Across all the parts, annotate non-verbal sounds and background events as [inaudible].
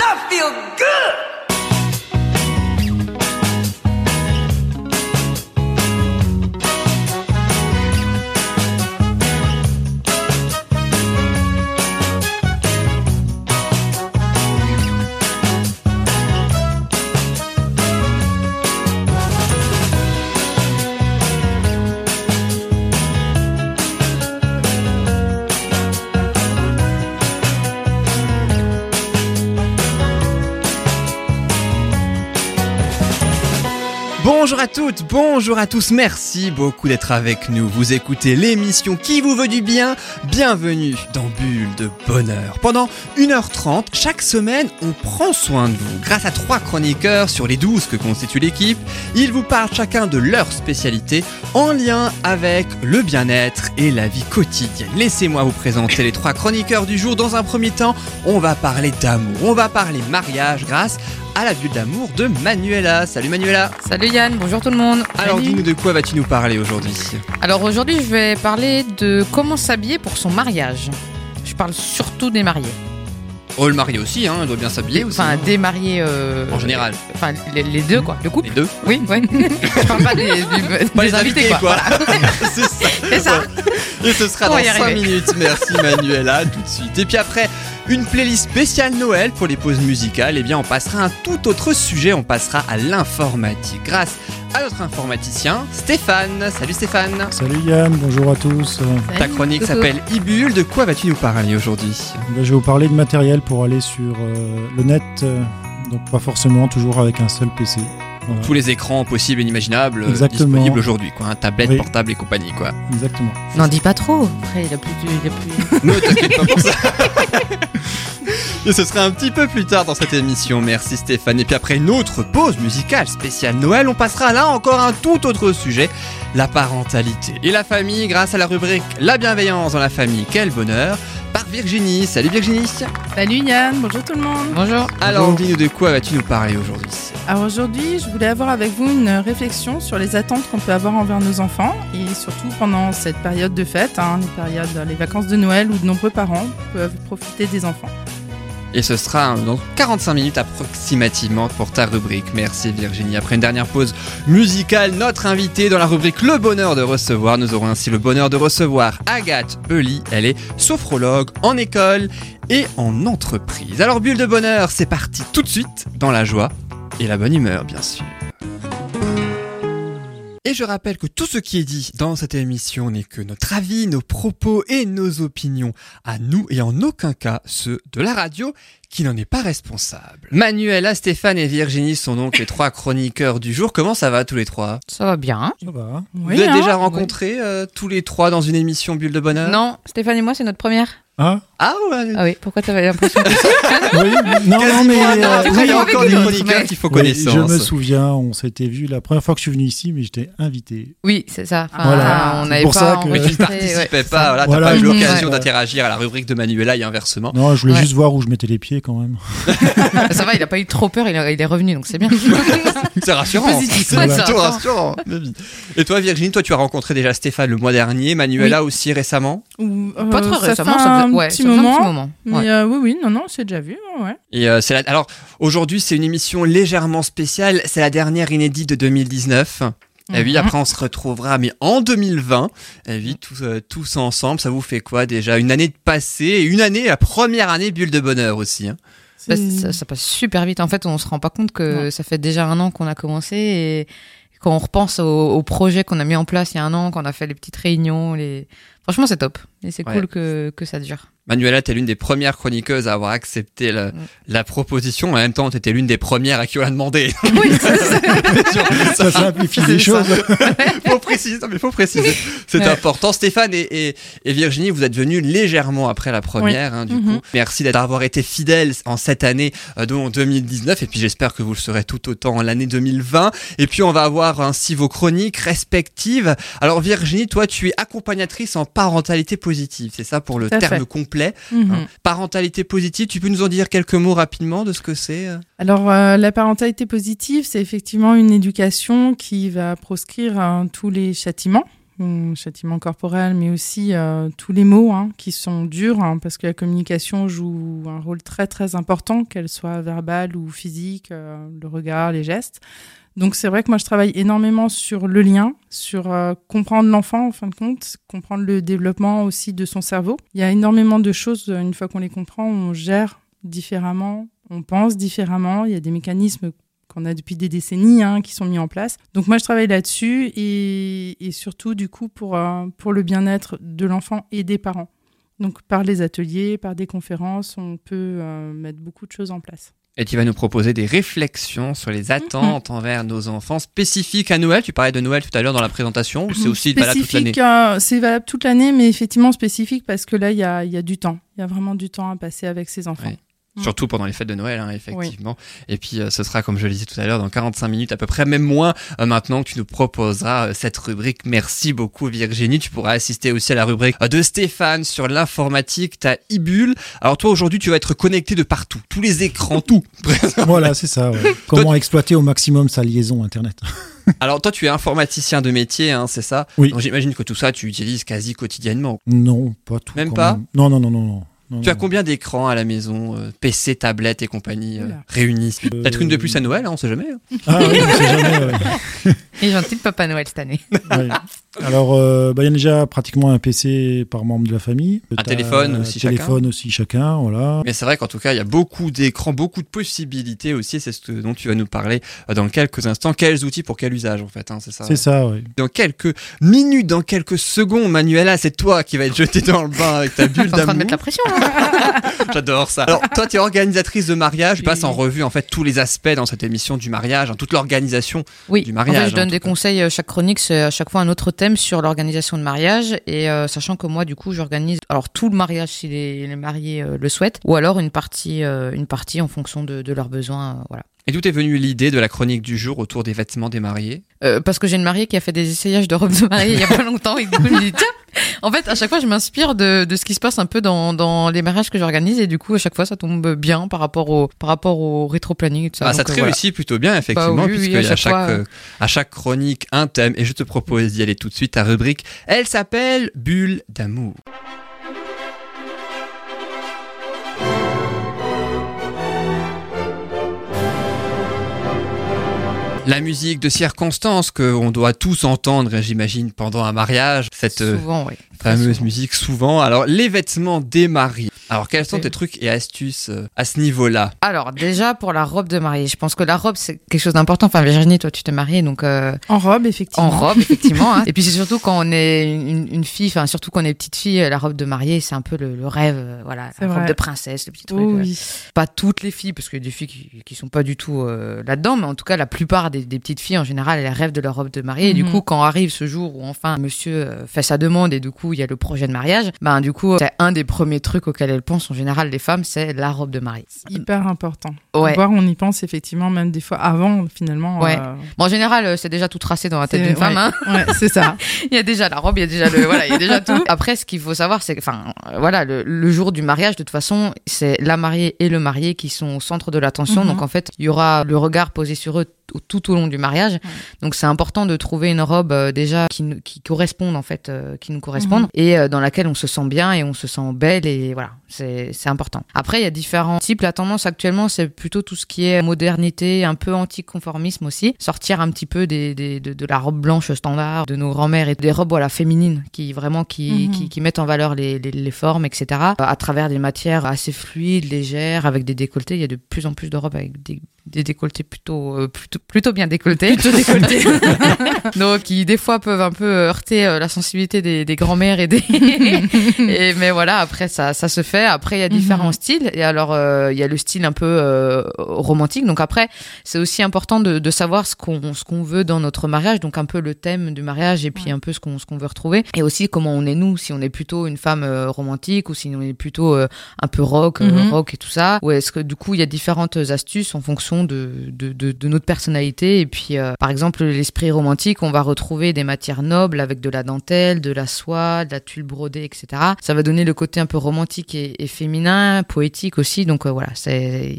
That feel good! Bonjour à toutes, bonjour à tous, merci beaucoup d'être avec nous. Vous écoutez l'émission qui vous veut du bien? Bienvenue dans Bulle de Bonheur. Pendant 1h30, chaque semaine, on prend soin de vous. Grâce à trois chroniqueurs sur les 12 que constitue l'équipe, ils vous parlent chacun de leur spécialité en lien avec le bien-être et la vie quotidienne. Laissez-moi vous présenter les trois chroniqueurs du jour. Dans un premier temps, on va parler d'amour, on va parler mariage grâce à la bulle d'amour de Manuela. Salut Manuela. Salut Yann, bonjour tout le monde. Alors dis-nous de quoi vas-tu nous parler aujourd'hui? Alors aujourd'hui, je vais parler de comment s'habiller pour son mariage. Je parle surtout des mariés. Oh le marié aussi, hein, elle doit bien s'habiller aussi. Enfin, hein. des mariés. euh, En général. Enfin, les, les deux, quoi. Le couple. Les deux. Oui, oui. [laughs] je parle pas des, du- Pas des les invités, quoi. [laughs] C'est ça. C'est ça. Et ce sera On va dans y 5 arriver. minutes. Merci Manuela, tout de suite. Et puis après, une playlist spéciale Noël pour les pauses musicales. Et bien, on passera à un tout autre sujet. On passera à l'informatique. Grâce à notre informaticien, Stéphane. Salut Stéphane. Salut Yann, bonjour à tous. Ta chronique s'appelle Ibule. De quoi vas-tu nous parler aujourd'hui? Ben, je vais vous parler de matériel pour aller sur euh, le net, euh, donc pas forcément toujours avec un seul PC. Tous les écrans possibles et inimaginables euh, Exactement. disponibles aujourd'hui, quoi. Hein, tablette, Oui. portable et compagnie, quoi. exactement. N'en dis pas trop. Après, il a plus. Il a plus... [laughs] Ne t'inquiète pas pour ça. [laughs] [laughs] Et ce sera un petit peu plus tard dans cette émission. Merci Stéphane. Et puis après une autre pause musicale spéciale Noël, on passera là encore un tout autre sujet, la parentalité et la famille grâce à la rubrique La bienveillance dans la famille, quel bonheur, par Virginie. Salut Virginie. Salut Yann, bonjour tout le monde. Bonjour. Alors dis-nous de quoi vas-tu nous parler aujourd'hui? Alors aujourd'hui, je voulais avoir avec vous une réflexion sur les attentes qu'on peut avoir envers nos enfants et surtout pendant cette période de fête, hein, les périodes, les vacances de Noël où de nombreux parents peuvent profiter des enfants. Et ce sera dans 45 minutes approximativement pour ta rubrique. Merci Virginie. Après une dernière pause musicale, notre invitée dans la rubrique Le bonheur de recevoir. Nous aurons ainsi le bonheur de recevoir Agathe Euli. Elle est sophrologue en école et en entreprise. Alors bulle de bonheur, c'est parti tout de suite dans la joie et la bonne humeur bien sûr. Et je rappelle que tout ce qui est dit dans cette émission n'est que notre avis, nos propos et nos opinions à nous et en aucun cas ceux de la radio qui n'en est pas responsable. Manuela, Stéphane et Virginie sont donc les trois chroniqueurs du jour. Comment ça va tous les trois? Ça va bien. Ça va. Oui, Vous êtes hein déjà rencontrés euh, tous les trois dans une émission Bulle de Bonheur? Non, Stéphane et moi, c'est notre première. Ah Ah ouais Ah oui, pourquoi t'avais l'impression que Oui, non, non, mais. Euh, il oui, y a encore des chroniqueurs mais- qui font oui, connaissance. je me souviens, on s'était vu la première fois que je suis venu ici, mais j'étais invité. Oui, c'est ça. Enfin, Voilà, on pour pas ça que- Mais tu ne participais ouais, pas, voilà, t'as Voilà, pas eu je- l'occasion ouais. d'interagir à la rubrique de Manuela et inversement. Non, je voulais Ouais. juste voir où je mettais les pieds quand même. [laughs] Ça va, il a pas eu trop peur, il, a- il est revenu, donc c'est bien. [laughs] C'est rassurant. C'est rassurant. Et toi, Virginie, toi, tu as rencontré déjà Stéphane le mois dernier, Manuela aussi récemment? Euh, Pas trop ça récemment, fait ça faisait, ouais, petit ça faisait un moment. petit moment. Mais Ouais. euh, oui, oui, non, non, c'est déjà vu, ouais. Et euh, c'est la... alors aujourd'hui, c'est une émission légèrement spéciale. C'est la dernière inédite de 2019. Et oui, Mhm. après on se retrouvera, mais en 2020. Et oui, tous, euh, tous ensemble, ça vous fait quoi déjà? Une année de passé et une année, la première année bulle de bonheur aussi. hein. Bah, ça, ça passe super vite. En fait, on se rend pas compte que ça fait déjà un an qu'on a commencé et quand on repense au, au projet qu'on a mis en place il y a un an, qu'on a fait les petites réunions, les... franchement, c'est top. Et c'est Ouais. cool que, que ça dure. Manuela, t'es l'une des premières chroniqueuses à avoir accepté la, Mm. la proposition. En même temps, t'étais l'une des premières à qui on l'a demandé. [laughs] Oui, [laughs] c'est ça. Ça simplifie les choses. [laughs] faut préciser, non, mais faut préciser. C'est Ouais. important. Stéphane et, et, et Virginie, vous êtes venus légèrement après la première, hein, du Mhm. coup. Merci d'avoir été fidèles en cette année, euh, donc en 2019. Et puis j'espère que vous le serez tout autant en l'année 2020. Et puis on va avoir ainsi vos chroniques respectives. Alors Virginie, toi, tu es accompagnatrice en parentalité positive. C'est ça pour le terme fait. complet. Mhm. hein. Parentalité positive, tu peux nous en dire quelques mots rapidement de ce que c'est euh Alors, euh, la parentalité positive, c'est effectivement une éducation qui va proscrire euh, tous les châtiments, châtiment corporel, mais aussi euh, tous les mots hein, qui sont durs, hein, parce que la communication joue un rôle très très important, qu'elle soit verbale ou physique, euh, le regard, les gestes. Donc c'est vrai que moi je travaille énormément sur le lien, sur euh, comprendre l'enfant en fin de compte, comprendre le développement aussi de son cerveau. Il y a énormément de choses, euh, une fois qu'on les comprend, on gère différemment, on pense différemment, il y a des mécanismes qu'on a depuis des décennies hein, qui sont mis en place. Donc moi je travaille là-dessus et, surtout du coup pour, euh, pour le bien-être de l'enfant et des parents. Donc par les ateliers, par des conférences, on peut mettre beaucoup de choses en place. Et tu vas nous proposer des réflexions sur les attentes envers nos enfants spécifiques à Noël. Tu parlais de Noël tout à l'heure dans la présentation, ou c'est aussi valable toute l'année euh, C'est valable toute l'année, mais effectivement spécifique parce que là, il y a, il y a du temps. Il y a vraiment du temps à passer avec ses enfants. Ouais. Surtout pendant les fêtes de Noël, hein, effectivement. Et puis, euh, ce sera, comme je le disais tout à l'heure, dans 45 minutes à peu près, même moins, euh, maintenant que tu nous proposeras euh, cette rubrique. Merci beaucoup, Virginie. Tu pourras assister aussi à la rubrique euh, de Stéphane sur l'informatique. T'as Ibule. Alors, toi, aujourd'hui, tu vas être connecté de partout. Tous les écrans, tout. [laughs] Voilà, c'est ça. ouais. Comment exploiter au maximum sa liaison Internet. [laughs] Alors, toi, tu es informaticien de métier, hein, c'est ça? Oui. Donc, j'imagine que tout ça, tu utilises quasi quotidiennement. Non, pas tout. Même quand pas? Non, non, non, non. non. Non, Tu as combien d'écrans à la maison euh, PC, tablette et compagnie euh, réunis? Euh, Peut-être une de plus à Noël, hein, on sait jamais. hein. Ah oui, on sait jamais. ouais. [laughs] Et gentil de Papa Noël cette année. Ouais. Alors, euh, bah, il y a déjà pratiquement un PC par membre de la famille. Un téléphone aussi un téléphone aussi chacun, voilà. Mais c'est vrai qu'en tout cas, il y a beaucoup d'écrans, beaucoup de possibilités aussi. C'est ce dont tu vas nous parler euh, dans quelques instants. Quels outils pour quel usage, en fait, hein, c'est ça C'est ça, oui. Dans quelques minutes, dans quelques secondes, Manuela, c'est toi qui vas être jeté dans le bain avec ta Je [laughs] bulle suis en train de d'amour. mettre la pression. hein. [laughs] J'adore ça. Alors, toi, tu es organisatrice de mariage. Tu Oui. passes en revue, en fait, tous les aspects dans cette émission du mariage, hein, toute l'organisation. Oui, Du en mariage, fait, je en donne des cas. conseils. euh, Chaque chronique, c'est à chaque fois un autre sur l'organisation de mariage. Et euh, sachant que moi, du coup, j'organise alors tout le mariage si les, mariés euh, le souhaitent, ou alors une partie, euh, une partie en fonction de, de leurs besoins. voilà. Et d'où est venue l'idée de la chronique du jour autour des vêtements des mariés? Euh, parce que j'ai une mariée qui a fait des essayages de robes de mariée il y a pas [laughs] longtemps et du coup je me dis tiens en fait à chaque fois je m'inspire de, de ce qui se passe un peu dans, dans les mariages que j'organise et du coup à chaque fois ça tombe bien par rapport au par rapport au rétro planning et tout ça. Ah, ça te euh, voilà. réussit plutôt bien, effectivement, Bah oui, oui, puisqu'il à y a à chaque chaque, fois, euh, à chaque chronique un thème. Et je te propose d'y aller tout de suite. Ta rubrique, elle s'appelle Bulle d'amour. La musique de circonstance que on doit tous entendre, j'imagine, pendant un mariage, cette euh, souvent oui. Très fameuse souvent. musique souvent. Alors, les vêtements des mariés. Alors, quels sont tes trucs et astuces euh, à ce niveau-là? Alors déjà pour la robe de mariée, je pense que la robe c'est quelque chose d'important. Enfin Virginie, toi tu t'es mariée donc euh, En robe, effectivement. en robe effectivement. hein. [laughs] Et puis c'est surtout quand on est une, une fille, enfin surtout quand on est petite fille, la robe de mariée c'est un peu le, le rêve, voilà, la robe de princesse, le petit truc. Oh oui. pas toutes les filles, parce qu'il y a des filles qui, qui sont pas du tout euh, là-dedans, mais en tout cas, la plupart des, des petites filles, en général, elles rêvent de leur robe de mariée. Et du Mhm. coup, quand arrive ce jour où enfin monsieur euh, fait sa demande et du coup, il y a le projet de mariage, ben du coup, c'est un des premiers trucs auxquels elles pensent, en général, les femmes, c'est la robe de mariée. Hyper important. Ouais. Voir, on y pense effectivement, même des fois avant, finalement. Ouais. euh, Bon, en général, euh, c'est déjà tout tracé dans la tête c'est- d'une femme. ouais. Hein. Ouais, c'est ça. [laughs] Il y a déjà la robe, il y a déjà le, voilà, il y a déjà tout. Après, ce qu'il faut savoir, c'est que, enfin, voilà, le, le jour du mariage, de toute façon, c'est la mariée et le marié qui sont au centre de l'attention. Mhm. Donc, en fait, il y aura le regard posé sur eux tout, tout au long du mariage. Donc, c'est important de trouver une robe euh, déjà qui, corresponde, en fait, euh, qui nous corresponde Mhm. et euh, dans laquelle on se sent bien et on se sent belle et voilà, c'est important. Après, il y a différents types. La tendance actuellement, c'est plutôt tout ce qui est modernité, un peu anticonformisme aussi. Sortir un petit peu des, des- de, de la robe blanche standard de nos grands-mères et des robes voilà, féminines qui vraiment qui, Mhm. qui, qui mettent en valeur les, les, les formes, etc. À travers des matières assez fluides, légères, avec des décolletés. Il y a de plus en plus de robes avec des, des décolletés plutôt, euh, plutôt, plutôt bien décolletés. Plutôt décolletés. [laughs] Donc, qui des fois peuvent un peu heurter euh, la sensibilité des, des grands-mères et des. [laughs] et, mais voilà, après, ça, ça se fait. Après, il y a différents Mhm. styles. Et alors, euh, il y a le style un peu euh, romantique. Donc, après, c'est aussi important de, de savoir ce qu'on ce qu'on veut dans notre mariage. Donc, un peu le thème du mariage et puis un peu ce qu'on ce qu'on veut retrouver. Et aussi, comment on est nous. Si on est plutôt une femme euh, romantique ou si on est plutôt euh, un peu rock, euh, Mhm. rock et tout ça. Ou est-ce que du coup, il y a différentes astuces en fonction fonction de, de, de, de notre personnalité. Et puis, euh, par exemple, l'esprit romantique, on va retrouver des matières nobles avec de la dentelle, de la soie, de la tulle brodée, etc. Ça va donner le côté un peu romantique et, et féminin, poétique aussi. Donc euh, voilà, c'est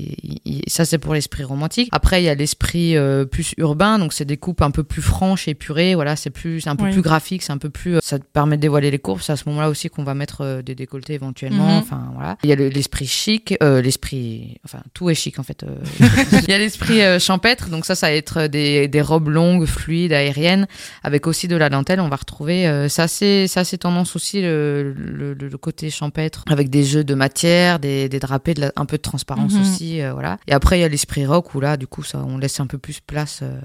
ça c'est pour l'esprit romantique. Après, il y a l'esprit euh, plus urbain, donc c'est des coupes un peu plus franches, épurées. Voilà, c'est plus, c'est un peu Oui. plus graphique, c'est un peu plus. euh, ça te permet de dévoiler les courbes. C'est à ce moment-là aussi qu'on va mettre euh, des décolletés éventuellement. Mhm. Enfin voilà. Il y a le- l'esprit chic, euh, l'esprit, enfin tout est chic en fait. [laughs] euh. Il y a l'esprit euh, champêtre, donc ça, ça va être des, des robes longues, fluides, aériennes, avec aussi de la dentelle. On va retrouver, euh, ça c'est ça c'est tendance aussi le, le, le côté champêtre, avec des jeux de matière, des, des drapés, de la- un peu de transparence Mhm. aussi, euh, voilà. Et après il y a l'esprit rock où là, du coup, ça on laisse un peu plus place. euh.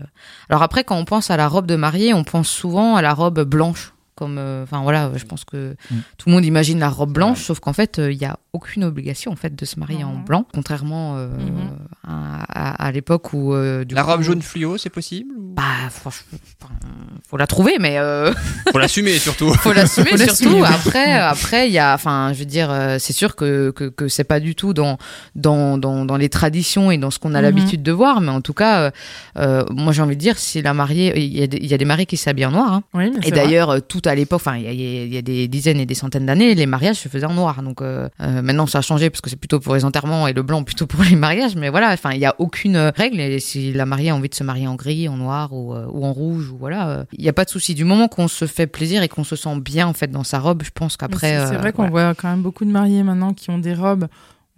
Alors après, quand on pense à la robe de mariée, on pense souvent à la robe blanche. Comme, euh, enfin voilà, je pense que Mm. tout le monde imagine la robe blanche, sauf qu'en fait, euh, il y a aucune obligation en fait de se marier en blanc, contrairement euh, Mhm. à, à- à l'époque où euh, du La coup- robe jaune fluo, c'est possible ou- Bah franchement, faut la trouver, mais euh, [laughs] Faut l'assumer surtout. [laughs] faut l'assumer Faut surtout. Après, après, il y a, enfin, je veux dire, euh, c'est sûr que que, que c'est pas du tout dans dans dans dans les traditions et dans ce qu'on a Mhm. l'habitude de voir, mais en tout cas, euh, euh, moi j'ai envie de dire, si la mariée, il y a des, il y a des mariés qui s'habillent en noir. hein. Oui, Et d'ailleurs, tout à l'époque, enfin, il y a, y des dizaines et des centaines d'années, les mariages se faisaient en noir. Donc euh, euh, maintenant, ça a changé parce que c'est plutôt pour les enterrements et le blanc plutôt pour [laughs] les mariages. Mais voilà, enfin, il y a aucune euh, règle. Et si la mariée a envie de se marier en gris, en noir ou, euh, ou en rouge, ou voilà, il n'y a pas de souci. Du moment qu'on se fait plaisir et qu'on se sent bien en fait dans sa robe, je pense qu'après. C'est vrai qu'on voilà. voit quand même beaucoup de mariés maintenant qui ont des robes,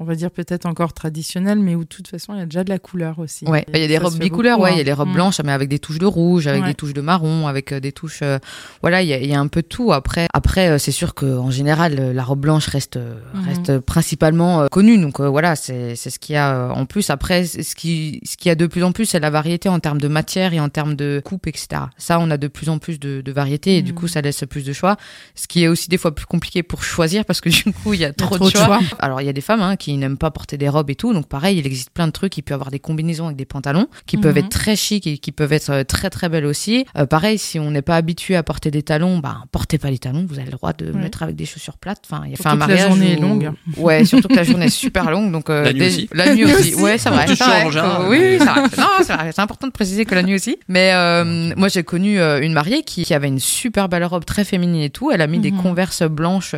on va dire peut-être encore traditionnelles, mais où de toute façon il y a déjà de la couleur aussi. Ouais, il y a des robes bicouleurs, ouais, il hein. y a les robes Mm. blanches, mais avec des touches de rouge, avec Ouais. des touches de marron, avec euh, des touches, euh, voilà, il y a, il y a un peu de tout. Après, après, euh, c'est sûr que en général, la robe blanche reste Mhm. reste principalement euh, connue, donc euh, voilà, c'est c'est ce qu'il y a en plus. Après, ce qui ce qu'il y a de plus en plus, c'est la variété en termes de matière et en termes de coupe, etc. Ça, on a de plus en plus de, de variété et du Mhm. coup, ça laisse plus de choix. Ce qui est aussi des fois plus compliqué pour choisir parce que du coup, il y a Il y a trop, de choix. choix. Alors, il y a des femmes hein, qui n'aiment pas porter des robes et tout. Donc, pareil, il existe plein de trucs. Il peut y avoir des combinaisons avec des pantalons qui peuvent Mhm. être très chic et qui peuvent être euh, très, très belles aussi. Euh, pareil, si on n'est pas habitué à porter des talons, bah, portez pas les talons. Vous avez le droit de Ouais. mettre avec des chaussures plates. Enfin, il y a fait Surtout un que la mariage. journée où- est longue. Ouais, surtout que la journée est super longue. Donc, euh, La nuit des- aussi. La nuit aussi. [laughs] Ouais, c'est vrai. Oui, c'est important de préciser que la nuit aussi. Mais euh, moi, j'ai connu une mariée qui, qui avait une super belle robe très féminine et tout. Elle a mis des Mhm. converses blanches,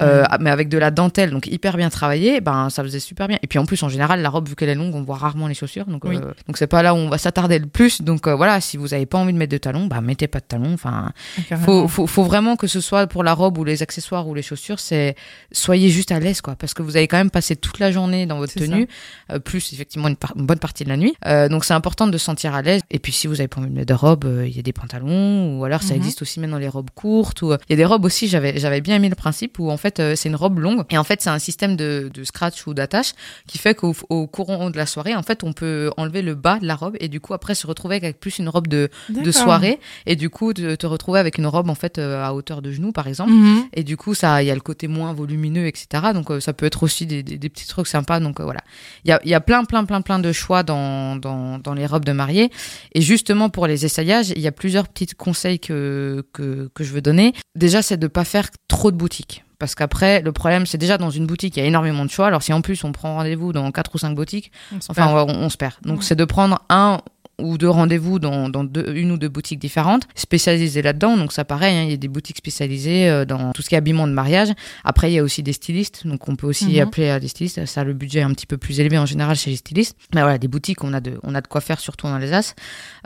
euh, euh, mais avec de la dentelle, donc hyper bien travaillé. Ben, ça faisait super bien. Et puis en plus, en général, la robe, vu qu'elle est longue, on voit rarement les chaussures. Donc, Oui. euh, donc c'est pas là où on va s'attarder le plus. Donc euh, voilà, si vous avez pas envie de mettre de talons, bah mettez pas de talons. Enfin, Carrément. faut, faut, faut vraiment que ce soit pour la robe ou les accessoires ou les chaussures, c'est soyez juste à l'aise quoi, parce que vous avez quand même passé toute la journée dans votre tenue, euh, plus effectivement une, bonne partie de la nuit. Euh, donc c'est important de se sentir à l'aise. Et puis si vous avez pas envie de mettre de robe, euh, il y a des pantalons ou alors ça Mhm. existe aussi maintenant les robes courtes. Ou il y a des robes aussi. J'avais j'avais bien aimé le principe où en fait euh, c'est une robe longue. Et en fait c'est un système de, de scratch ou d'attache qui fait qu'au au courant de la soirée en fait on peut enlever le bas de la robe et du coup après se retrouver avec plus une robe de soirée. Et du coup te retrouver avec une robe en fait euh, à hauteur de genou par exemple. Mhm. et du coup ça il y a le côté moins volumineux etc donc euh, ça peut être aussi des, des, des petits trucs sympas. Donc voilà. Il y a, il y a plein plein plein plein de choix dans, dans, dans les robes de mariée. Et justement pour les essayages il y a plusieurs petits conseils que, que, que je veux donner. Déjà c'est de pas faire trop de boutiques parce qu'après, le problème, c'est déjà dans une boutique, il y a énormément de choix. Alors, si en plus on prend rendez-vous dans quatre ou cinq boutiques, On se Enfin, perd. on, on se perd. Donc, Ouais. c'est de prendre un ou deux rendez-vous dans, dans deux- une ou deux boutiques différentes, spécialisées là-dedans. Donc, ça, pareil, hein, il y a des boutiques spécialisées euh, dans tout ce qui est habillement de mariage. Après, il y a aussi des stylistes. Donc, on peut aussi Mhm. appeler à des stylistes. Ça, le budget est un petit peu plus élevé en général chez les stylistes. Mais voilà, des boutiques, on a de, on a de quoi faire, surtout en Alsace.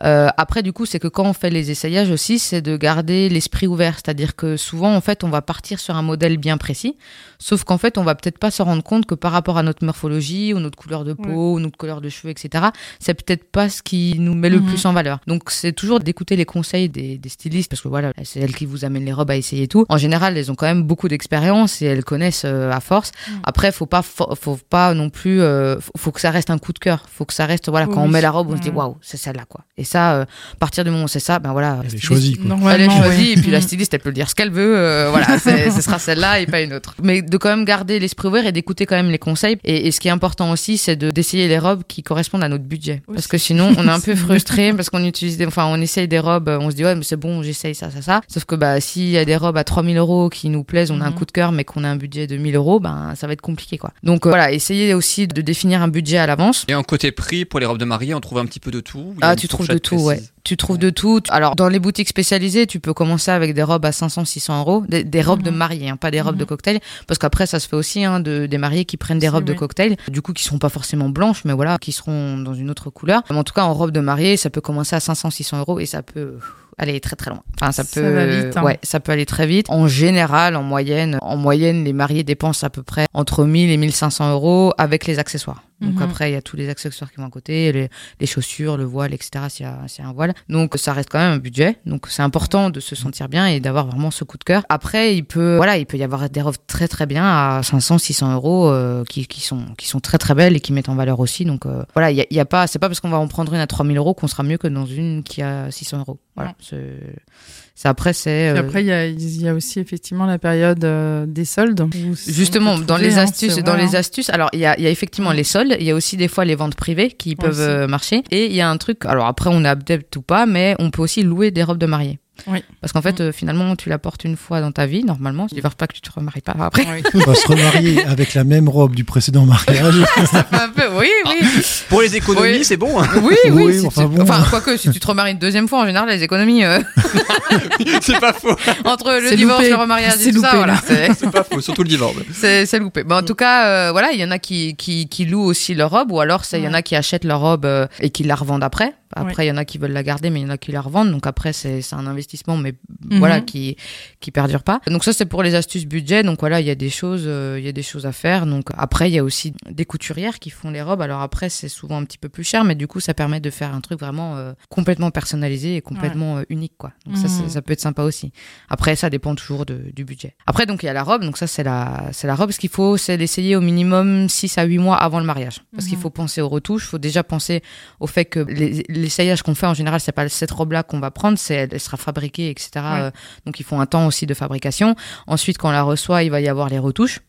Euh, après, du coup, c'est que quand on fait les essayages aussi, c'est de garder l'esprit ouvert. C'est-à-dire que souvent, en fait, on va partir sur un modèle bien précis. Sauf qu'en fait, on va peut-être pas se rendre compte que par rapport à notre morphologie ou notre couleur de peau ou notre couleur de cheveux, etc., c'est peut-être pas ce qui nous met le Mhm. plus en valeur. Donc, c'est toujours d'écouter les conseils des, des stylistes parce que voilà, c'est elles qui vous amènent les robes à essayer et tout. En général, elles ont quand même beaucoup d'expérience et elles connaissent euh, à force. Mhm. Après, faut pas, faut, faut pas non plus, euh, faut, faut que ça reste un coup de cœur. Faut que ça reste, voilà, quand on met la robe, on se dit waouh, c'est celle-là quoi. Et ça, euh, à partir du moment où c'est ça, ben voilà. Elle est choisie, quoi. elle est choisie ouais. et puis la Mhm. styliste elle peut le dire ce qu'elle veut euh, voilà [laughs] ce sera celle-là et pas une autre mais de quand même garder l'esprit ouvert et d'écouter quand même les conseils et, et ce qui est important aussi c'est de d'essayer les robes qui correspondent à notre budget parce que sinon on est un peu [laughs] peu [laughs] frustré parce qu'on utilise, des, enfin, on essaye des robes, on se dit ouais, mais c'est bon, j'essaye ça, ça, ça. Sauf que bah, s'il y a des robes à 3000 euros qui nous plaisent, on a un Mhm. coup de cœur, mais qu'on a un budget de 1000 euros, ben, ça va être compliqué, quoi. Donc euh, voilà, essayez aussi de définir un budget à l'avance. Et en côté prix, pour les robes de mariée, on trouve un petit peu de tout. Ah, tu trouves de tout, ouais. Tu trouves de tout. Alors, dans les boutiques spécialisées, tu peux commencer avec des robes à 500, 600 euros. Des, des robes de Mhm. mariée, hein, pas des robes Mhm. de cocktail. Parce qu'après, ça se fait aussi, hein, de, des mariés qui prennent des robes de cocktail. Du coup, qui seront pas forcément blanches, mais voilà, qui seront dans une autre couleur. Mais en tout cas, en robe de mariée, ça peut commencer à 500, 600 euros et ça peut aller très très loin. Enfin, ça Ça peut, va vite, hein. ouais, ça peut aller très vite. En général, en moyenne, en moyenne, les mariés dépensent à peu près entre 1000 et 1500 euros avec les accessoires. Donc Mhm. après, il y a tous les accessoires qui vont à côté, les, les chaussures, le voile, etc. S'il y, y a un voile. Donc ça reste quand même un budget. Donc c'est important de se sentir bien et d'avoir vraiment ce coup de cœur. Après, il peut, voilà, il peut y avoir des robes très très bien à 500, 600 euros euh, qui, qui sont qui sont très très belles et qui mettent en valeur aussi. Donc euh, voilà, il y a, il y a pas, c'est pas parce qu'on va en prendre une à 3000 euros qu'on sera mieux que dans une qui a 600 euros. Voilà. C'est, après c'est. Euh, après, il y a, il y a aussi effectivement la période euh, des soldes. Justement, dans trouver, les hein, astuces, dans vrai, les hein. astuces, alors il y a, il y a effectivement les soldes, il y a aussi des fois les ventes privées qui peuvent Aussi. euh, marcher, et il y a un truc, alors après on est adepte ou pas, mais on peut aussi louer des robes de mariée. Oui. Parce qu'en fait, euh, finalement, tu la portes une fois dans ta vie, normalement. Je ne pas que tu te remaries pas après. Oui. On va se remarier avec la même robe du précédent mariage. [laughs] un peu, oui, oui. Pour les économies, Oui. c'est bon. hein. Oui, oui. Oui, si enfin tu- bon. enfin, quoique, si tu te remaries une deuxième fois, en général, les économies, euh, [laughs] c'est pas faux. [laughs] entre le divorce, loupé. le remariage C'est et tout ça, voilà. là. c'est- pas faux, surtout le divorce. C'est loupé. Mais en tout cas, euh, voilà, il y en a qui, qui, qui louent aussi leur robe, ou alors il y en a qui achètent leur robe euh, et qui la revendent après. Après, il y en a qui veulent la garder, mais il y en a qui la revendent. Donc après, c'est un investissement, mais Mhm. voilà, qui qui perdure pas. Donc ça, c'est pour les astuces budget. Donc voilà, il y a des choses, euh, il y a des choses à faire. Donc après, il y a aussi des couturières qui font les robes. Alors après, c'est souvent un petit peu plus cher, mais du coup, ça permet de faire un truc vraiment euh, complètement personnalisé et complètement euh, unique, quoi. Donc ça, Mhm. ça peut être sympa aussi. Après, ça dépend toujours de- du budget. Après, donc il y a la robe. Donc ça, c'est la, c'est la robe. Ce qu'il faut, c'est l'essayer au minimum 6 à 8 mois avant le mariage. Parce qu'il Mhm. faut penser aux retouches. Il faut déjà penser au fait que les- l'essayage qu'on fait en général, c'est pas cette robe-là qu'on va prendre, c'est elle sera fabriquée, etc. Ouais. Euh, Donc il faut un temps aussi de fabrication. Ensuite, quand on la reçoit, il va y avoir les retouches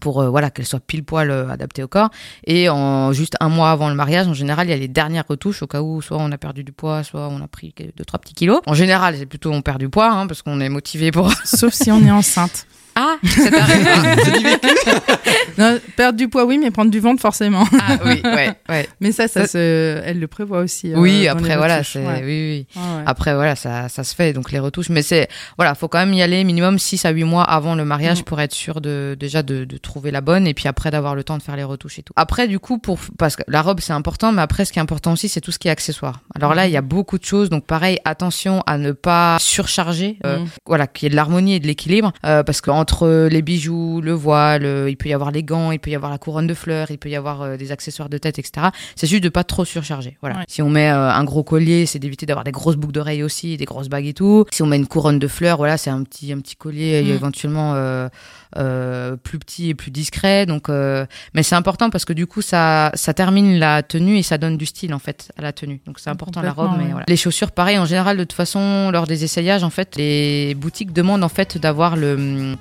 pour euh, voilà qu'elle soit pile poil euh, adaptée au corps et en juste un mois avant le mariage en général il y a les dernières retouches au cas où soit on a perdu du poids soit on a pris deux trois petits kilos en général c'est plutôt on perd du poids hein, parce qu'on est motivé pour Sauf si [laughs] on est enceinte. Ah c'est arrivé [laughs] Non, perdre du poids, oui, mais prendre du ventre, forcément. ah oui ouais ouais [laughs] Mais ça, ça Ça- se... elle le prévoit aussi. euh, oui après voilà retouches. c'est Ouais. oui oui Ouais, ouais. Après, voilà, ça, ça se fait, donc les retouches. Mais c'est, voilà, faut quand même y aller minimum 6 à 8 mois avant le mariage Mm. pour être sûr de, déjà de, de trouver la bonne et puis après d'avoir le temps de faire les retouches et tout. Après, du coup, pour, parce que la robe c'est important, mais après, ce qui est important aussi, c'est tout ce qui est accessoire. Alors là, il y a beaucoup de choses, donc pareil, attention à ne pas surcharger, euh, Mm. voilà, qu'il y ait de l'harmonie et de l'équilibre, euh, parce qu'entre les bijoux, le voile, euh, il peut y avoir les gants, il peut y avoir la couronne de fleurs, il peut y avoir euh, des accessoires de tête, etc. C'est juste de pas trop surcharger. Voilà. Ouais. Si on met euh, un gros collier, c'est d'éviter d'avoir des grosses boucles d'oreilles aussi, des grosses bagues et tout. Si on met une couronne de fleurs, voilà, c'est un petit un petit collier Mm. éventuellement euh, euh, plus petit et plus discret. Donc, euh, mais c'est important parce que du coup, ça ça termine la tenue et ça donne du style en fait à la tenue. Donc c'est important la robe. Mais ouais. voilà. Les chaussures, pareil. En général, de toute façon, lors des essayages, en fait, les boutiques demandent en fait d'avoir le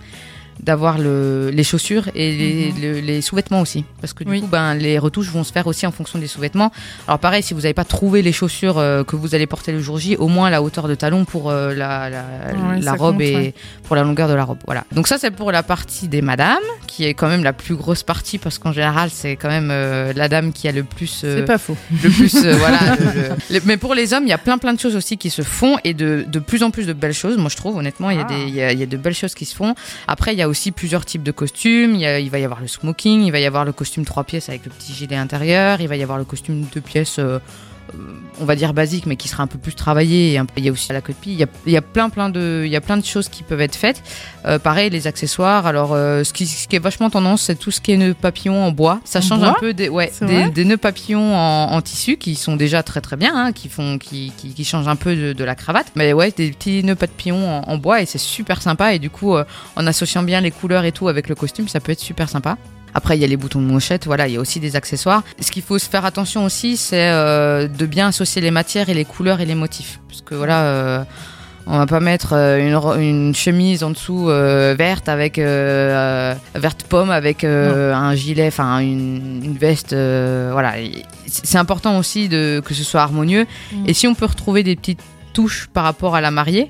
d'avoir le, les chaussures et les, Mhm. le- les sous-vêtements aussi. Parce que du Oui. coup, ben, les retouches vont se faire aussi en fonction des sous-vêtements. Alors pareil, si vous n'avez pas trouvé les chaussures euh, que vous allez porter le jour J, au moins la hauteur de talon pour euh, la, la, Ouais, la ça robe compte, et ouais. pour la longueur de la robe. Voilà. Donc ça, c'est pour la partie des madames, qui est quand même la plus grosse partie parce qu'en général, c'est quand même euh, la dame qui a le plus... C'est pas faux. le plus [laughs] voilà le- le- le- mais pour les hommes il y a plein plein de choses aussi qui se font et de, de plus en plus de belles choses moi je trouve honnêtement il y a Ah. il y a, il y a de belles choses qui se font après il y a aussi plusieurs types de costumes. Il, il va y avoir le smoking il va y avoir le costume trois pièces avec le petit gilet intérieur il va y avoir le costume deux pièces euh, on va dire basique mais qui sera un peu plus travaillé et il y a aussi la queue de pie. Il y a, il y a plein plein de il y a plein de choses qui peuvent être faites. Euh, pareil les accessoires. Alors euh, ce, qui, ce qui est vachement tendance c'est tout ce qui est nœuds papillons en bois. Ça En change bois un peu des ouais des, nœuds papillons en, en tissu qui sont déjà très très bien hein, qui font qui, qui, qui changent un peu de, de la cravate. Mais ouais des petits nœuds papillons en, en bois et c'est super sympa. Et du coup euh, en associant bien les couleurs et tout avec le costume ça peut être super sympa après, il y a les boutons de manchette, voilà, il y a aussi des accessoires. Ce qu'il faut se faire attention aussi, c'est euh, de bien associer les matières et les couleurs et les motifs. Parce que voilà, euh, On va pas mettre euh, une, chemise en dessous euh, verte avec euh, verte pomme avec euh, un gilet, enfin une, une veste. voilà, c'est important aussi de que ce soit harmonieux. Mm. Et si on peut retrouver des petites touches par rapport à la mariée.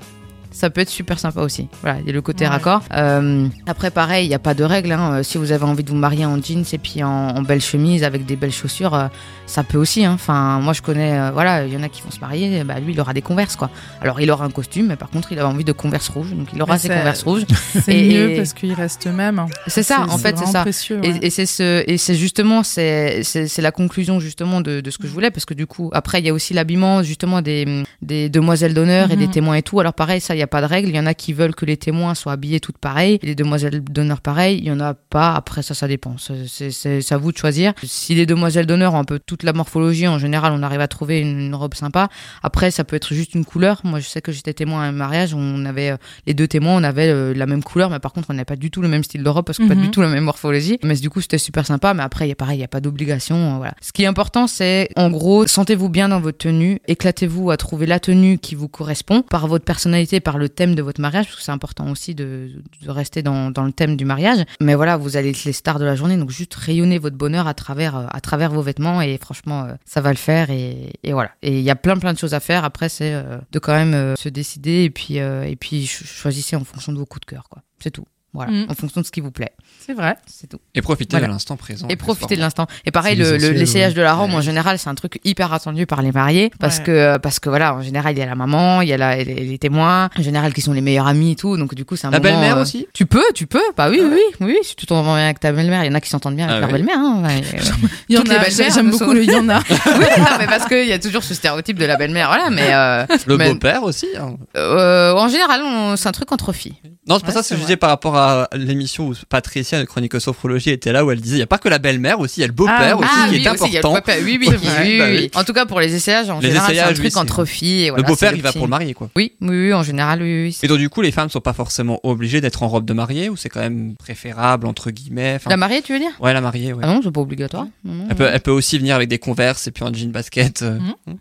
Ça peut être super sympa aussi. Voilà, il y a le côté Ouais. raccord. Euh, après, pareil, il n'y a pas de règle. hein. Euh, Si vous avez envie de vous marier en jeans et puis en, en belle chemise avec des belles chaussures, euh, ça peut aussi. hein. Enfin, moi, je connais, euh, voilà, il y en a qui vont se marier. Bah, lui, il aura des converses, quoi. Alors, il aura un costume, mais par contre, il a envie de converse rouges. Donc, il aura Mais ses converses rouges. [laughs] C'est mieux et- parce qu'il reste eux-mêmes. C'est ça, en fait, c'est ça. précieux. Et, ouais. et c'est ce, et c'est justement, c'est, la conclusion justement de, de ce que je voulais, parce que du coup, après, il y a aussi l'habillement justement des, des demoiselles d'honneur et des Mhm. témoins et tout. Alors pareil, ça, il n'y a pas de règle. Il y en a qui veulent que les témoins soient habillés toutes pareilles, les demoiselles d'honneur pareil. Il y en a pas. Après, ça, ça dépend. C'est, à vous de choisir. Si les demoiselles d'honneur ont un peu toute la morphologie, en général, on arrive à trouver une, une robe sympa. Après, ça peut être juste une couleur. Moi, je sais que j'étais témoin à un mariage. On avait euh, les deux témoins, on avait euh, la même couleur, mais par contre, on n'avait pas du tout le même style de robe parce que pas Mhm. du tout la même morphologie. Mais du coup, c'était super sympa. Mais après, il y a pareil, il y a pas d'obligation. euh, Voilà. Ce qui est important, c'est en gros, sentez-vous bien dans votre tenue, éclatez-vous à trouver la tenue qui vous correspond par votre personnalité, par le thème de votre mariage, parce que c'est important aussi de, rester dans, dans le thème du mariage. Mais voilà, vous allez être les stars de la journée, donc juste rayonnez votre bonheur à travers, euh, à travers vos vêtements et franchement, euh, ça va le faire. Et, et voilà. Et il y a plein plein de choses à faire. Après, c'est euh, de quand même se décider et puis et puis ch- choisissez en fonction de vos coups de cœur, quoi. C'est tout. Voilà, Mm. en fonction de ce qui vous plaît. C'est vrai. C'est tout. Et profiter Voilà. de l'instant présent. Et profiter de l'instant. Et pareil, le- le- de la robe, Ouais. en général, c'est un truc hyper attendu par les mariés. Parce Ouais. que, parce que voilà, en général, il y a la maman, il y a la, les, les témoins, en général, qui sont les meilleurs amis et tout. Donc, du coup, c'est un La belle-mère euh, aussi Tu peux, tu peux. Bah oui, oui, oui, oui. Si tu t'entends bien avec ta belle-mère, il y en a qui s'entendent bien avec Ah leur oui. belle-mère. Hein. Ouais, [laughs] euh, Il y en Toutes les a, j'aime beaucoup le il y en a. [laughs] oui, non, mais parce qu'il y a toujours ce stéréotype de la belle-mère, voilà. Mais euh, Le beau-père aussi. hein. en général, on- c'est un truc entre filles. Non, c'est pas ça ce que c'est je disais par rapport à l'émission où Patricia de Chronique Sophrologie était là où elle disait il n'y a pas que la belle-mère aussi, il y a le beau-père Ah, aussi ah qui oui, est aussi, il y a le important. papa- [laughs] oui, oui, oui, bah. En tout cas, pour les essayages, en Les général, c'est un truc entre filles. et le beau-père il va pour le marier quoi. Oui, oui, en général, oui, oui. Et donc du coup les femmes sont pas forcément obligées d'être en robe de mariée ou c'est quand même préférable entre guillemets. La mariée, tu veux dire? Ouais la mariée ouais. Ah non, c'est pas obligatoire. Non, Elle peut, elle peut aussi venir avec des converses et puis en jean basket. euh.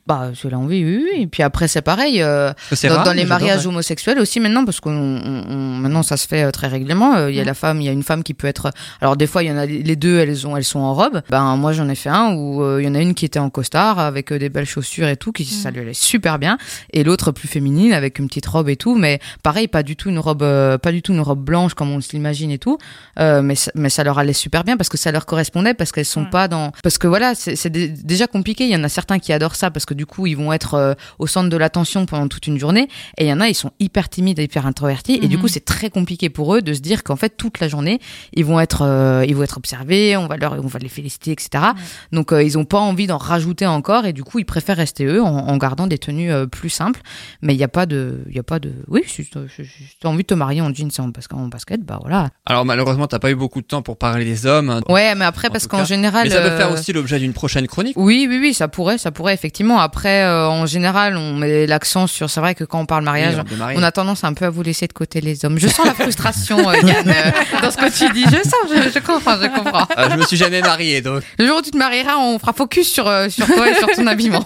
Bah, c'est l'envie, oui, oui. Et puis après, c'est pareil. euh, dans, rare, dans les mariages homosexuels aussi maintenant, parce que maintenant ça se fait euh, très régulièrement. Euh, Il y a la femme, il y a une femme qui peut être. Alors des fois, il y en a les deux, elles ont, elles sont en robe. Ben moi, j'en ai fait un où euh, il y en a une qui était en costard avec euh, des belles chaussures et tout, qui ça lui allait super bien, et l'autre plus féminine avec une petite robe et tout. Mais pareil, pas du tout une robe, pas du tout une robe blanche comme on l'imagine et tout. Euh, mais ça- mais ça leur allait super bien parce que ça leur correspondait parce qu'elles sont Ouais. pas dans parce que voilà c'est c'est dé- déjà compliqué il y en a certains qui adorent ça parce que du coup ils vont être euh, au centre de l'attention pendant toute une journée et il y en a ils sont hyper timides et hyper introvertis et du Mhm. coup c'est très compliqué pour eux de se dire qu'en fait toute la journée ils vont être euh, ils vont être observés on va leur on va les féliciter etc donc euh, ils ont pas envie d'en rajouter encore et du coup ils préfèrent rester eux en, en gardant des tenues euh, plus simples mais il y a pas de il y a pas de oui si tu as envie de te marier en jeans et en basket, en basket bah voilà Alors malheureusement t'as pas eu beaucoup de temps pour parler des hommes. hein. ouais mais après En parce qu'en général Mais ça peut faire aussi l'objet d'une prochaine chronique. Oui, oui, oui, ça pourrait, ça pourrait effectivement. Après, en général, on met l'accent sur. C'est vrai que quand on parle mariage, Oui, on a tendance un peu à vous laisser de côté les hommes. Je sens la frustration, Yann, euh, dans ce que tu dis. Je sens, je, je comprends, je comprends. Ah, je me suis jamais marié donc. Le jour où tu te marieras, on fera focus sur euh, sur toi et sur ton habillement.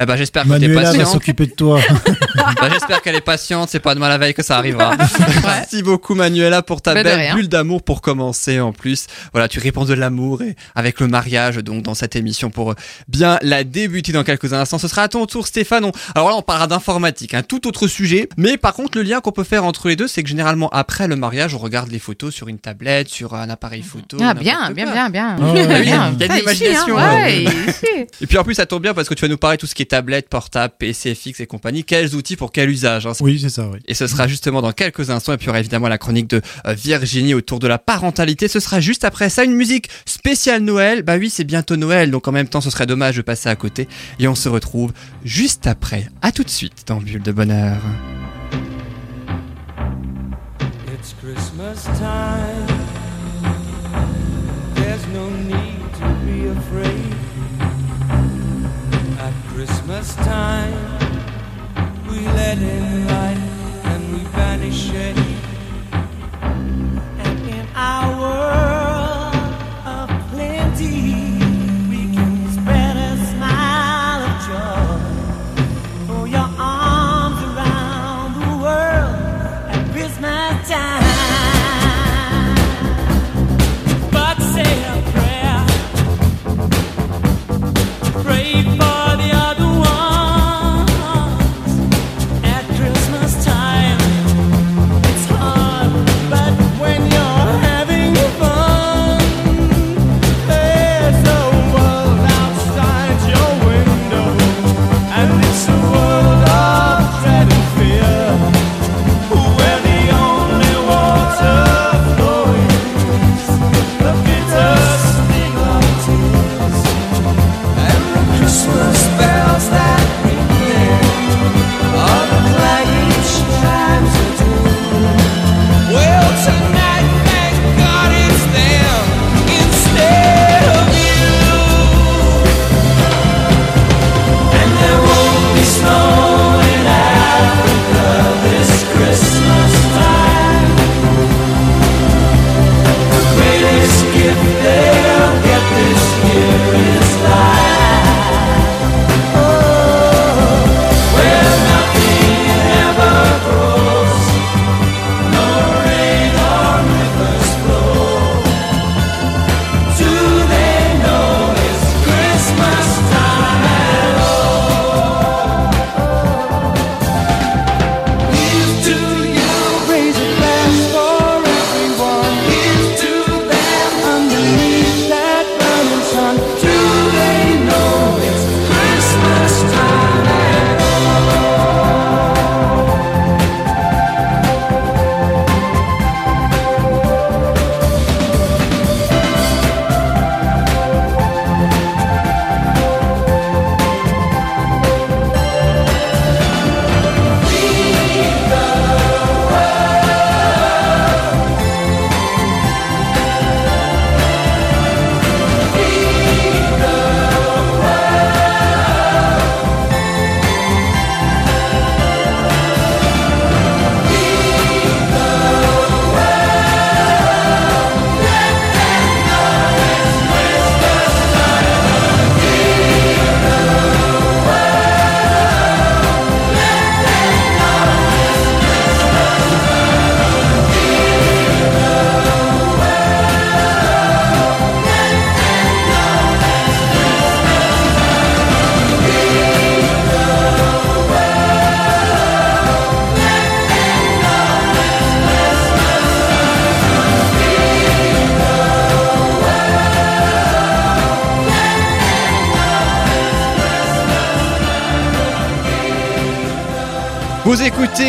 Eh ben, j'espère que t'es Manuela va s'occuper de toi. [laughs] Bah, j'espère qu'elle est patiente, c'est pas demain la veille que ça arrivera. [laughs] Merci beaucoup Manuela pour ta belle bulle d'amour pour commencer en plus. Voilà, tu réponds de l'amour et avec le mariage donc dans cette émission pour euh, bien la débuter dans quelques instants. Ce sera à ton tour Stéphane. On- Alors là on parlera d'informatique, un tout autre sujet. Mais par contre le lien qu'on peut faire entre les deux c'est que généralement après le mariage on regarde les photos sur une tablette, sur un appareil photo. Ah, bien, bien, bien, bien. Ah ouais, Bien, bien. Il y a de l'imagination, ici, hein, ouais. Et puis en plus ça tombe bien parce que tu vas nous parler tout ce qui est tablette, portable, PC, fixe et compagnie. Quels outils pour quel usage hein. Oui, c'est ça, oui. Et ce sera justement dans quelques instants. Et puis il y aura évidemment la chronique de euh, Virginie autour de la parentalité. Ce sera juste après ça une musique spéciale Noël. Bah oui, c'est bientôt Noël, donc en même temps ce serait dommage de passer à côté. Et on se retrouve juste après. À tout de suite dans Bulle de Bonheur. It's Christmas time. There's no need to be afraid. At Christmas time, wedding light.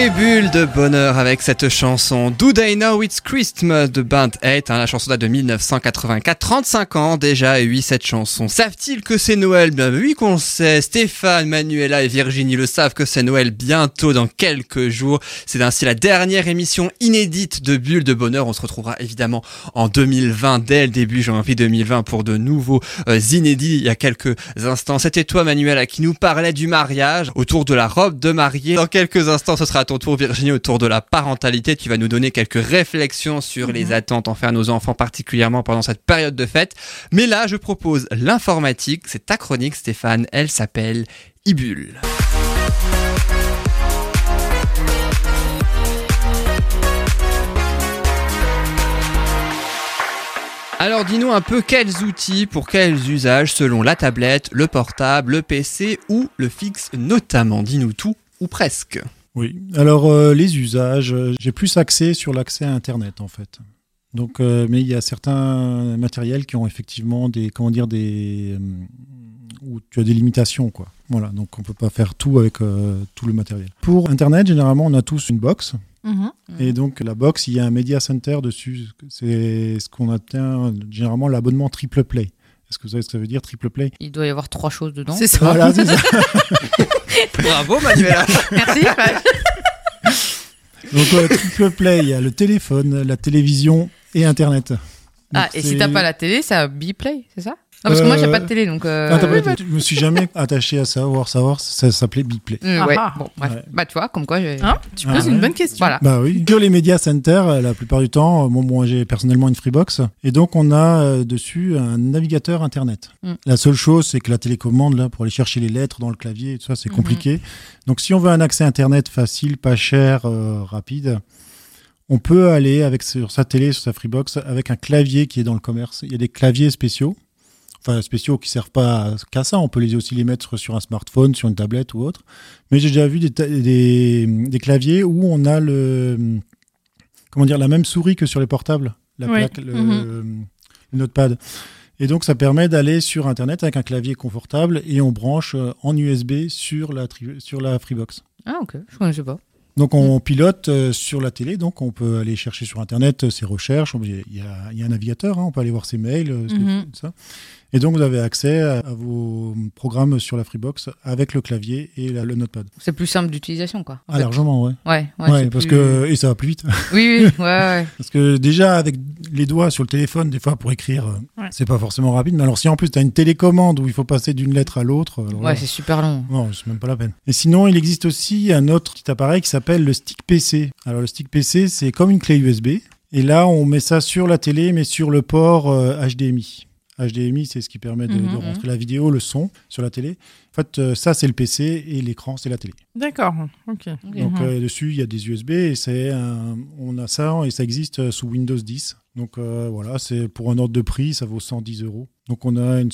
Écoutez Bulle de bonheur avec cette chanson Do They Know It's Christmas de Band 8, hein, la chanson date de 1984, 35 ans déjà, et oui cette chanson. Savent-ils que c'est Noël? Bien oui qu'on sait, Stéphane, Manuela et Virginie le savent que c'est Noël bientôt dans quelques jours. C'est ainsi la dernière émission inédite de Bulle de bonheur, on se retrouvera évidemment en 2020, dès le début janvier 2020 pour de nouveaux euh, inédits il y a quelques instants. C'était toi Manuela qui nous parlait du mariage autour de la robe de mariée. Dans quelques instants, ce sera à ton tour, Virginie, autour de la parentalité. Tu vas nous donner quelques réflexions sur les attentes envers nos enfants, particulièrement pendant cette période de fête. Mais là, je propose l'informatique. C'est ta chronique, Stéphane. Elle s'appelle Ibule. Alors dis-nous un peu quels outils pour quels usages selon la tablette, le portable, le PC ou le fixe notamment. Dis-nous tout ou presque. Oui, alors euh, les usages, euh, j'ai plus axé sur l'accès à Internet en fait. Donc, euh, mais il y a certains matériels qui ont effectivement des, comment dire, des, où tu as des limitations quoi. Voilà, donc on peut pas faire tout avec euh, tout le matériel. Pour Internet, généralement, on a tous une box. Mhm. Et donc la box, il y a un media center dessus. C'est ce qu'on atteint généralement l'abonnement triple play. Est-ce que vous savez ce que ça veut dire triple play? Il doit y avoir trois choses dedans. C'est ça. Voilà, c'est ça. [laughs] Bravo Manuela Merci. Donc euh, triple play, il y a le téléphone, la télévision et Internet. ah, et si t'as pas la télé, c'est un Biplay, c'est ça? Non, parce que moi j'ai Euh, pas de télé donc. euh, Ah, Je me suis jamais [laughs] attaché à savoir, savoir, ça s'appelait Biplay. euh, Ah ouais. ah. Bon, bref. Ouais. Bah tu vois, comme quoi j'ai. Hein tu Ah poses ouais. une bonne question. Voilà. Bah oui. Sur les médias center, euh, la plupart du temps, euh, bon, moi j'ai personnellement une Freebox, et donc on a euh, dessus un navigateur internet. Mm. La seule chose, c'est que la télécommande là pour aller chercher les lettres dans le clavier, et tout ça, c'est Mhm. compliqué. Donc si on veut un accès internet facile, pas cher, euh, rapide. On peut aller avec sur sa télé, sur sa Freebox, avec un clavier qui est dans le commerce. Il y a des claviers spéciaux, enfin spéciaux qui servent pas qu'à ça. On peut les aussi les mettre sur un smartphone, sur une tablette ou autre. Mais j'ai déjà vu des, ta- des, des claviers où on a le comment dire la même souris que sur les portables, la Oui. plaque, le, Mhm. le notepad. Et donc ça permet d'aller sur internet avec un clavier confortable et on branche euh, en USB sur la sur la Freebox. Ah ok, je connaissais pas. Donc on pilote euh, sur la télé, donc on peut aller chercher sur internet euh, ses recherches. Il y a, il y a un navigateur, hein, on peut aller voir ses mails, euh, ça. Et donc vous avez accès à, à vos programmes sur la Freebox avec le clavier et la- le notepad. C'est plus simple d'utilisation quoi. Ah fait. largement, ouais. Ouais, ouais. Ouais, c'est parce plus- que et ça va plus vite. [laughs] Oui, oui, ouais, ouais. [laughs] Parce que déjà, avec les doigts sur le téléphone, des fois, pour écrire, euh, Ouais. c'est pas forcément rapide. Mais alors, si en plus, tu as une télécommande où il faut passer d'une lettre à l'autre, Ouais, c'est super long. non, c'est même pas la peine. Et sinon, il existe aussi un autre petit appareil qui s'appelle le stick PC. Alors, le stick PC, c'est comme une clé USB. Et là, on met ça sur la télé, mais sur le port euh, HDMI. HDMI, c'est ce qui permet de, de Mhm. rentrer la vidéo, le son sur la télé. En fait, euh, ça, c'est le PC et l'écran, c'est la télé. D'accord. Ok. Donc Mhm. euh, dessus, il y a des USB et c'est un- on a ça et ça existe euh, sous Windows 10. Donc euh, voilà, c'est pour un ordre de prix, ça vaut 110 euros. Donc on a une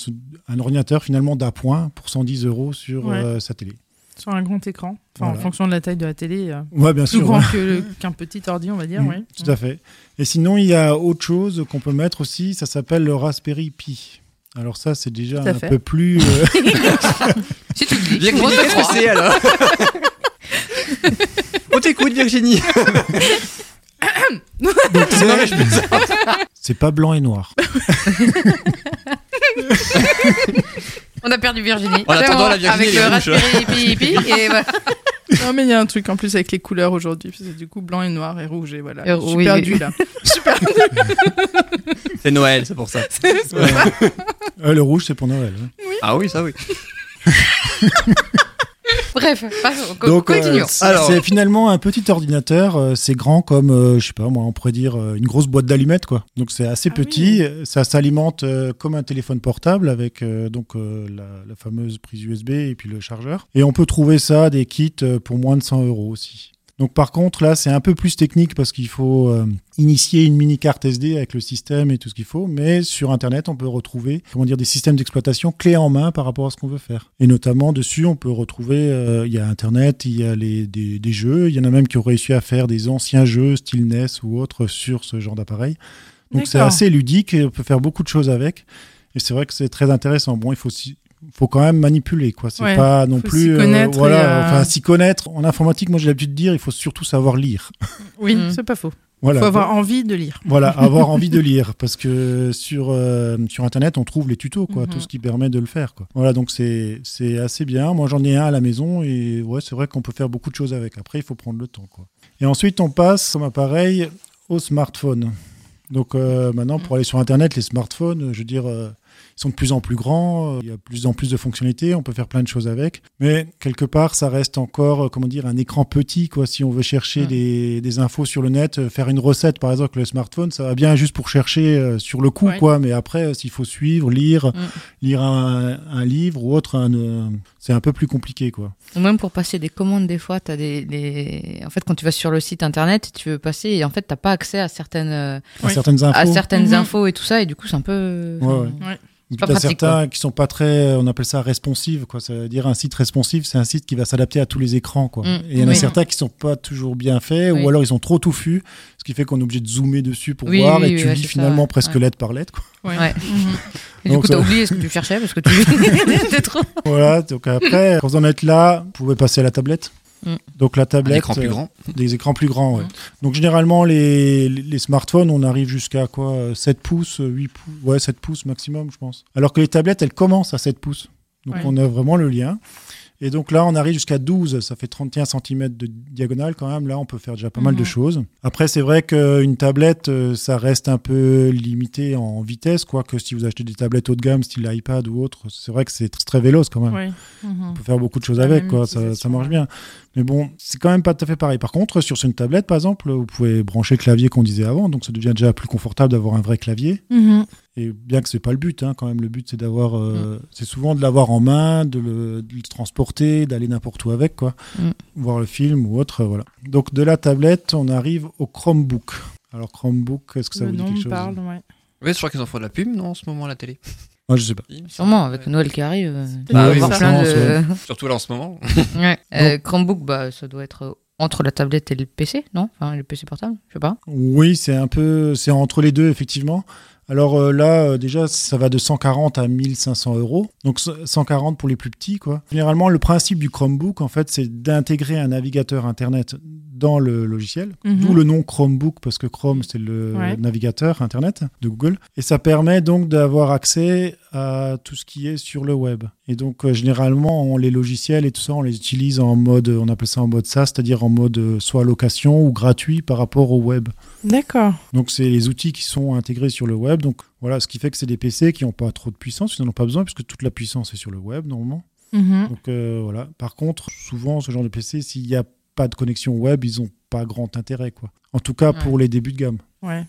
un ordinateur finalement d'appoint pour 110 euros sur Ouais. euh, sa télé. Sur un grand écran. Enfin, Voilà. en fonction de la taille de la télé. euh, Ouais, bien plus sûr. grand ouais. qu'un petit ordi, on va dire. Mm, oui. Tout à fait. Et sinon, il y a autre chose qu'on peut mettre aussi, ça s'appelle le Raspberry Pi. Alors ça, c'est déjà un fait. peu plus... euh, Si tu dis, qu'est-ce que c'est alors [laughs] On t'écoute Virginie [laughs] c'est pas blanc et noir. [laughs] On a perdu Virginie. En attendant, la Virginie, Avec le Pi, et voilà. [laughs] Non, mais il y a un truc en plus avec les couleurs aujourd'hui. C'est du coup blanc et noir et rouge. Et voilà. Euh, Je suis oui, perdue oui. là. Je suis perdue. C'est Noël, c'est pour ça. [laughs] Euh, le rouge, c'est pour Noël. hein. Ah oui, ça oui. [laughs] [laughs] Bref, passons, co- Donc, euh, continuons. c'est Alors- c'est finalement un petit ordinateur. euh, c'est grand comme, euh, je sais pas, moi, on pourrait dire euh, une grosse boîte d'allumettes, quoi. Donc c'est assez Ah petit. euh, Ça s'alimente euh, comme un téléphone portable avec euh, donc euh, la, la fameuse prise USB et puis le chargeur. Et on peut trouver ça des kits euh, pour moins de 100 euros aussi. Donc par contre là c'est un peu plus technique parce qu'il faut euh, initier une mini carte SD avec le système et tout ce qu'il faut, mais sur internet on peut retrouver comment dire des systèmes d'exploitation clés en main par rapport à ce qu'on veut faire. Et notamment dessus on peut retrouver euh, il y a internet, il y a les, des, des jeux, il y en a même qui ont réussi à faire des anciens jeux style NES ou autres sur ce genre d'appareil. Donc c'est assez ludique et on peut faire beaucoup de choses avec. Et c'est vrai que c'est très intéressant. Bon il faut aussi faut quand même manipuler, quoi. C'est Ouais, pas non faut plus, s'y euh, connaître voilà, euh, enfin s'y connaître. En informatique, moi j'ai l'habitude de dire, il faut surtout savoir lire. Oui, Mm. c'est pas faux. Voilà. faut avoir envie de lire. Voilà, [laughs] avoir envie de lire, parce que sur euh, sur internet on trouve les tutos, quoi, tout ce qui permet de le faire, quoi. Voilà, donc c'est c'est assez bien. Moi j'en ai un à la maison et ouais, c'est vrai qu'on peut faire beaucoup de choses avec. Après, il faut prendre le temps, quoi. Et ensuite on passe comme appareil au smartphone. Donc euh, maintenant pour aller sur internet, les smartphones, je veux dire. Ils sont de plus en plus grands, euh, il y a de plus en plus de fonctionnalités, on peut faire plein de choses avec. Mais quelque part, ça reste encore, euh, comment dire, un écran petit, quoi. Si on veut chercher des, des infos sur le net, euh, faire une recette, par exemple, avec le smartphone, ça va bien juste pour chercher sur le coup, Ouais. quoi. Mais après, s'il faut suivre, lire, lire un, un livre ou autre, un, euh, c'est un peu plus compliqué, quoi. Même pour passer des commandes, des fois, t'as des, des... En fait, quand tu vas sur le site internet, tu veux passer et en fait, t'as pas accès à certaines, À Oui. certaines infos. à certaines Mhm. infos et tout ça, et du coup, c'est un peu. Ouais, ouais. Ouais. Pas t'as pratique, certains qui sont pas très, on appelle ça responsive, quoi. Ça veut dire un site responsive, c'est un site qui va s'adapter à tous les écrans, quoi. Mm. Et il y en a Oui. certains qui sont pas toujours bien faits, Oui. ou alors ils sont trop touffus, ce qui fait qu'on est obligé de zoomer dessus pour Oui, voir, oui, et tu lis ça, finalement presque Ouais. lettre par lettre, quoi. Ouais. Ouais. [laughs] Et du Donc, coup, t'as ça- oublié ce que tu cherchais parce que tu. [laughs] Trop. [laughs] voilà. Donc après, quand vous en êtes là, vous pouvez passer à la tablette. Mm. Donc la tablette, écran plus euh, grand. des écrans plus grands. ouais. Mm. Donc généralement les, les smartphones, on arrive jusqu'à quoi euh, 7 pouces, euh, 8 pouces, ouais 7 pouces maximum, je pense. Alors que les tablettes, elles commencent à 7 pouces. Donc Ouais. on a vraiment le lien. Et donc là, on arrive jusqu'à 12, ça fait 31 cm de diagonale quand même. Là, on peut faire déjà pas mal de Mhm. choses. Après, c'est vrai qu'une tablette, euh, ça reste un peu limité en vitesse, quoique si vous achetez des tablettes haut de gamme, style iPad ou autre, c'est vrai que c'est tr- très véloce quand même. Mhm. On peut faire beaucoup de choses avec, même quoi. Ça, ça marche bien. Mais bon, c'est quand même pas tout à fait pareil. Par contre, sur une tablette, par exemple, vous pouvez brancher le clavier qu'on disait avant, donc ça devient déjà plus confortable d'avoir un vrai clavier. Mhm. Et bien que c'est pas le but, hein, quand même, le but c'est d'avoir, euh, c'est souvent de l'avoir en main, de le, de le transporter, d'aller n'importe où avec, quoi, Mm. voir le film ou autre, euh, voilà. Donc de la tablette, on arrive au Chromebook. Alors Chromebook, est-ce que ça Le vous dit quelque me chose parle, ouais. Oui, je crois qu'ils en font de la pub, non, en ce moment, à la télé? Moi, je sais pas. Sûrement, avec Noël qui arrive. euh, Bah vas oui, avoir plein forcément, de. [laughs] Surtout là en ce moment. Ouais. Euh, Chromebook, bah, ça doit être euh, entre la tablette et le PC, non? Enfin, le PC portable, je sais pas. Oui, c'est un peu, c'est entre les deux effectivement. Alors euh, là, euh, déjà, ça va de 140 à 1500 euros. Donc c- 140 pour les plus petits, quoi. Généralement, le principe du Chromebook, en fait, c'est d'intégrer un navigateur Internet dans le logiciel. Mhm. D'où le nom Chromebook, parce que Chrome, c'est le Ouais. navigateur Internet de Google. Et ça permet donc d'avoir accès à tout ce qui est sur le web. Et donc, euh, généralement, on- les logiciels et tout ça, on les utilise en mode, on appelle ça en mode SaaS, c'est-à-dire en mode euh, soit location ou gratuit par rapport au web. D'accord. Donc, c'est les outils qui sont intégrés sur le web. Donc, voilà, ce qui fait que c'est des PC qui n'ont pas trop de puissance. Ils n'en ont pas besoin puisque toute la puissance est sur le web, normalement. Mhm. Donc, euh, voilà. Par contre, souvent, ce genre de PC, s'il n'y a pas de connexion web, ils n'ont pas grand intérêt, quoi. En tout cas, Ouais. pour les débuts de gamme. Ouais.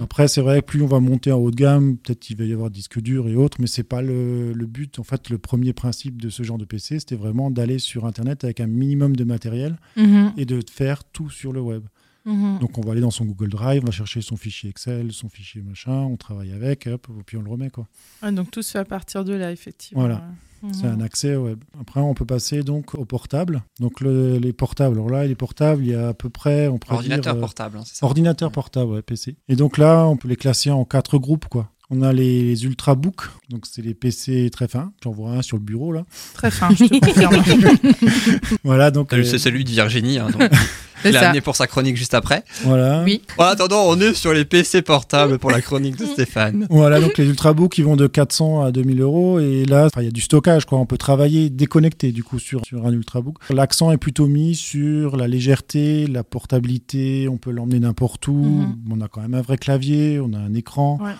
Après, c'est vrai que plus on va monter en haut de gamme, peut-être qu'il va y avoir disque dur et autres, mais c'est pas le, le but. En fait, le premier principe de ce genre de PC, c'était vraiment d'aller sur Internet avec un minimum de matériel Mhm. et de faire tout sur le web. Mhm. Donc, on va aller dans son Google Drive, on va chercher son fichier Excel, son fichier machin, on travaille avec, hop, et puis on le remet, quoi. Ouais, donc tout se fait à partir de là, effectivement. Voilà. Mhm. C'est un accès au web. Après, on peut passer donc au portable. Donc, le- les portables. Alors là, les portables, il y a à peu près, on pourrait Ordinateur dire, euh, portable, hein, c'est ça. Ordinateur portable, ouais, PC. Et donc là, on peut les classer en quatre groupes, quoi. On a les ultrabooks, donc c'est les PC très fins. J'en vois un sur le bureau là. Très [laughs] fin, je te confirme. [laughs] Voilà, donc Salut, euh, C'est celui de Virginie, hein, donc, [laughs] il a amené pour sa chronique juste après. voilà. Oui. En attendant, on est sur les PC portables pour la chronique de [laughs] Stéphane. Voilà, donc les ultrabooks ils vont de 400 à 2000 euros et là il y a du stockage quoi. On peut travailler déconnecté du coup sur, sur un ultrabook. L'accent est plutôt mis sur la légèreté, la portabilité. On peut l'emmener n'importe où. Mhm. On a quand même un vrai clavier, on a un écran. Ouais.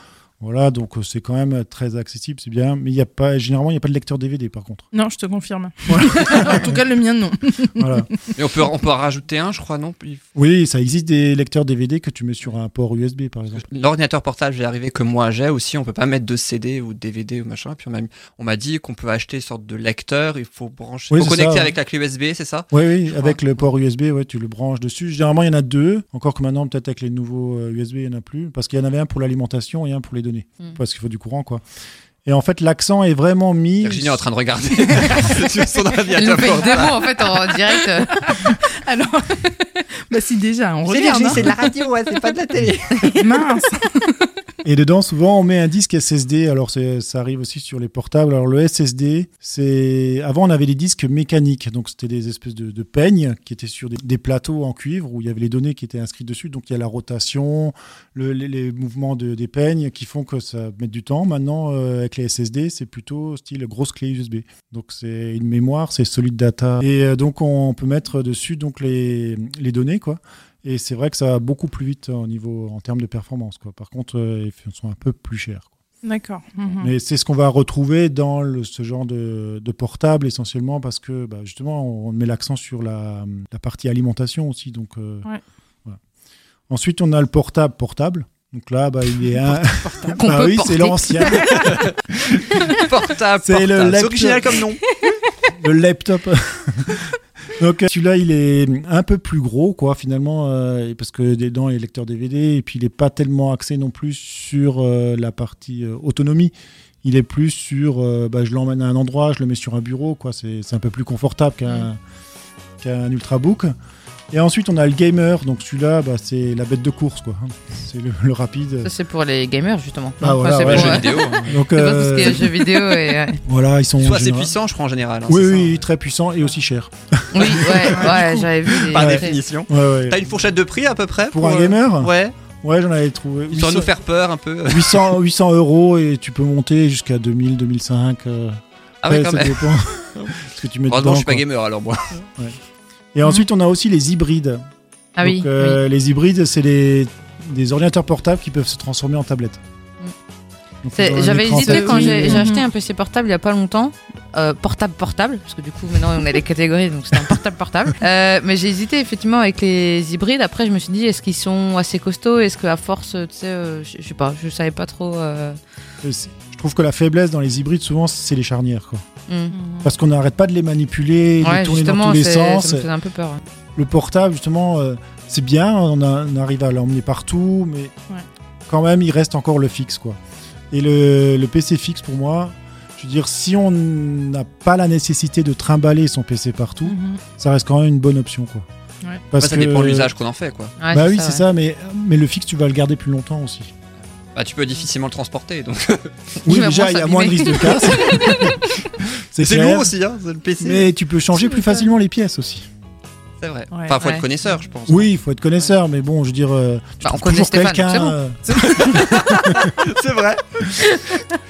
Voilà, donc euh, c'est quand même très accessible, c'est bien. Mais il y a pas, généralement il n'y a pas de lecteur DVD par contre. Non, je te confirme. [laughs] [laughs] en tout cas, le mien, non. [laughs] Voilà. Mais on peut, on peut en rajouter un, je crois, non? Oui, ça existe des lecteurs DVD que tu mets sur un port USB par exemple. L'ordinateur portable, j'ai arrivé que moi j'ai aussi, on peut pas mettre de CD ou de DVD ou machin. Puis on m'a mis- on m'a dit qu'on peut acheter une sorte de lecteur, il faut brancher, Oui, faut c'est connecter ça, avec la clé USB, c'est ça? Oui, oui, Je avec le port USB, ouais, tu le branches dessus. Généralement, il y en a deux. Encore que maintenant, peut-être avec les nouveaux euh, USB, il n'y en a plus. Parce qu'il y en avait un pour l'alimentation et un pour les données. Mm. Parce qu'il faut du courant, quoi. Et en fait, l'accent est vraiment mis. Virginie est en train de regarder [laughs] sur son Elle nous ordinateur fait en fait en direct. [laughs] Alors, [laughs] bah si déjà, on regarde. Virginie, hein. c'est de la radio, ouais, c'est pas de la télé. Mince. Et dedans, souvent, on met un disque SSD. Alors, ça arrive aussi sur les portables. Alors, le SSD, c'est. Avant, on avait des disques mécaniques. Donc, c'était des espèces de, de peignes qui étaient sur des, des plateaux en cuivre où il y avait les données qui étaient inscrites dessus. Donc, il y a la rotation, le- les, les mouvements de, des peignes qui font que ça met du temps. Maintenant, euh, avec les SSD, c'est plutôt style grosse clé USB. Donc, c'est une mémoire, c'est solid data. Et euh, donc, on peut mettre dessus donc les, les données, quoi. Et c'est vrai que ça va beaucoup plus vite au niveau, en termes de performance. Quoi. Par contre, euh, ils sont un peu plus chers. quoi. D'accord. Mhm. Mais c'est ce qu'on va retrouver dans le- ce genre de, de portable essentiellement parce que bah, justement, on met l'accent sur la, la partie alimentation aussi. Donc, euh, Ouais. voilà. Ensuite, on a le portable portable. Donc là, bah, il est un... Qu'on Bah oui, c'est l'ancien, [laughs] Portable, C'est le portable. laptop. C'est original comme nom. le laptop. [laughs] Donc euh, celui-là, il est un peu plus gros, quoi, finalement, euh, parce que dedans, il y a lecteur DVD, et puis il n'est pas tellement axé non plus sur euh, la partie euh, autonomie. Il est plus sur, bah, je l'emmène à un endroit, je le mets sur un bureau, quoi. C'est un peu plus confortable qu'un qu'un ultrabook. Et ensuite, on a le gamer, donc celui-là, bah, c'est la bête de course, quoi. hein. C'est le, le rapide. Ça, c'est pour les gamers, justement. Ah, voilà, c'est ouais, pour, jeux euh, vidéo. hein. [laughs] Donc c'est pas tout ce qui euh, est jeux vidéo et. euh, [laughs] voilà, ils sont Soit c'est puissant, je crois en général. hein, Oui, ça, oui, très puissant et aussi cher. Oui, ouais, [laughs] ouais, j'avais vu. Par définition. Ouais, ouais. T'as une fourchette de prix à peu près Pour un euh, gamer Ouais. Ouais, j'en avais trouvé. 800 nous faire peur un peu. 800, 800 euros et tu peux monter jusqu'à 2000, 2005. euh, Ah ouais, quand ça même. dépend ce que tu mets Heureusement, dedans. je suis pas quoi. gamer alors moi. Et ensuite, on a aussi les hybrides. Ah Donc, oui. euh, Les hybrides, c'est les, des ordinateurs portables qui peuvent se transformer en tablettes. Un J'avais hésité quand j'ai j'ai Mhm. acheté un PC portable il y a pas longtemps. Euh, portable portable parce que du coup maintenant on a les catégories donc c'est un portable portable [laughs] Euh, mais j'ai hésité effectivement avec les hybrides après je me suis dit est-ce qu'ils sont assez costauds? Est-ce que à force tu sais euh, je je sais pas je savais pas trop trouve que la faiblesse dans les hybrides, souvent, c'est les charnières. Quoi. Mhm. Parce qu'on n'arrête pas de les manipuler, de ouais les tourner dans tous les sens. ça me faisait un peu peur ouais. Le portable, justement, euh, c'est bien, on, a- on arrive à l'emmener partout, mais Ouais. quand même, il reste encore le fixe. quoi. Et le, le PC fixe, pour moi, je veux dire, si on n'a pas la nécessité de trimballer son PC partout, Mhm. ça reste quand même une bonne option. Quoi. Ouais. Parce Après, ça que- dépend de l'usage qu'on en fait quoi. Ouais, bah oui, c'est ouais. ça, mais, mais le fixe, tu vas le garder plus longtemps aussi. Bah tu peux difficilement le transporter donc. Oui, [laughs] déjà, il y a moins de risque de casse. [laughs] c'est lourd aussi hein, c'est le PC. Mais tu peux changer plus facilement les pièces aussi. C'est vrai. Ouais. Enfin faut Ouais. être connaisseur je pense. Oui, il faut être connaisseur, mais bon, je veux dire, euh, tu Bah, on trouves connaît toujours quelqu'un. c'est bon. euh, [laughs] c'est vrai.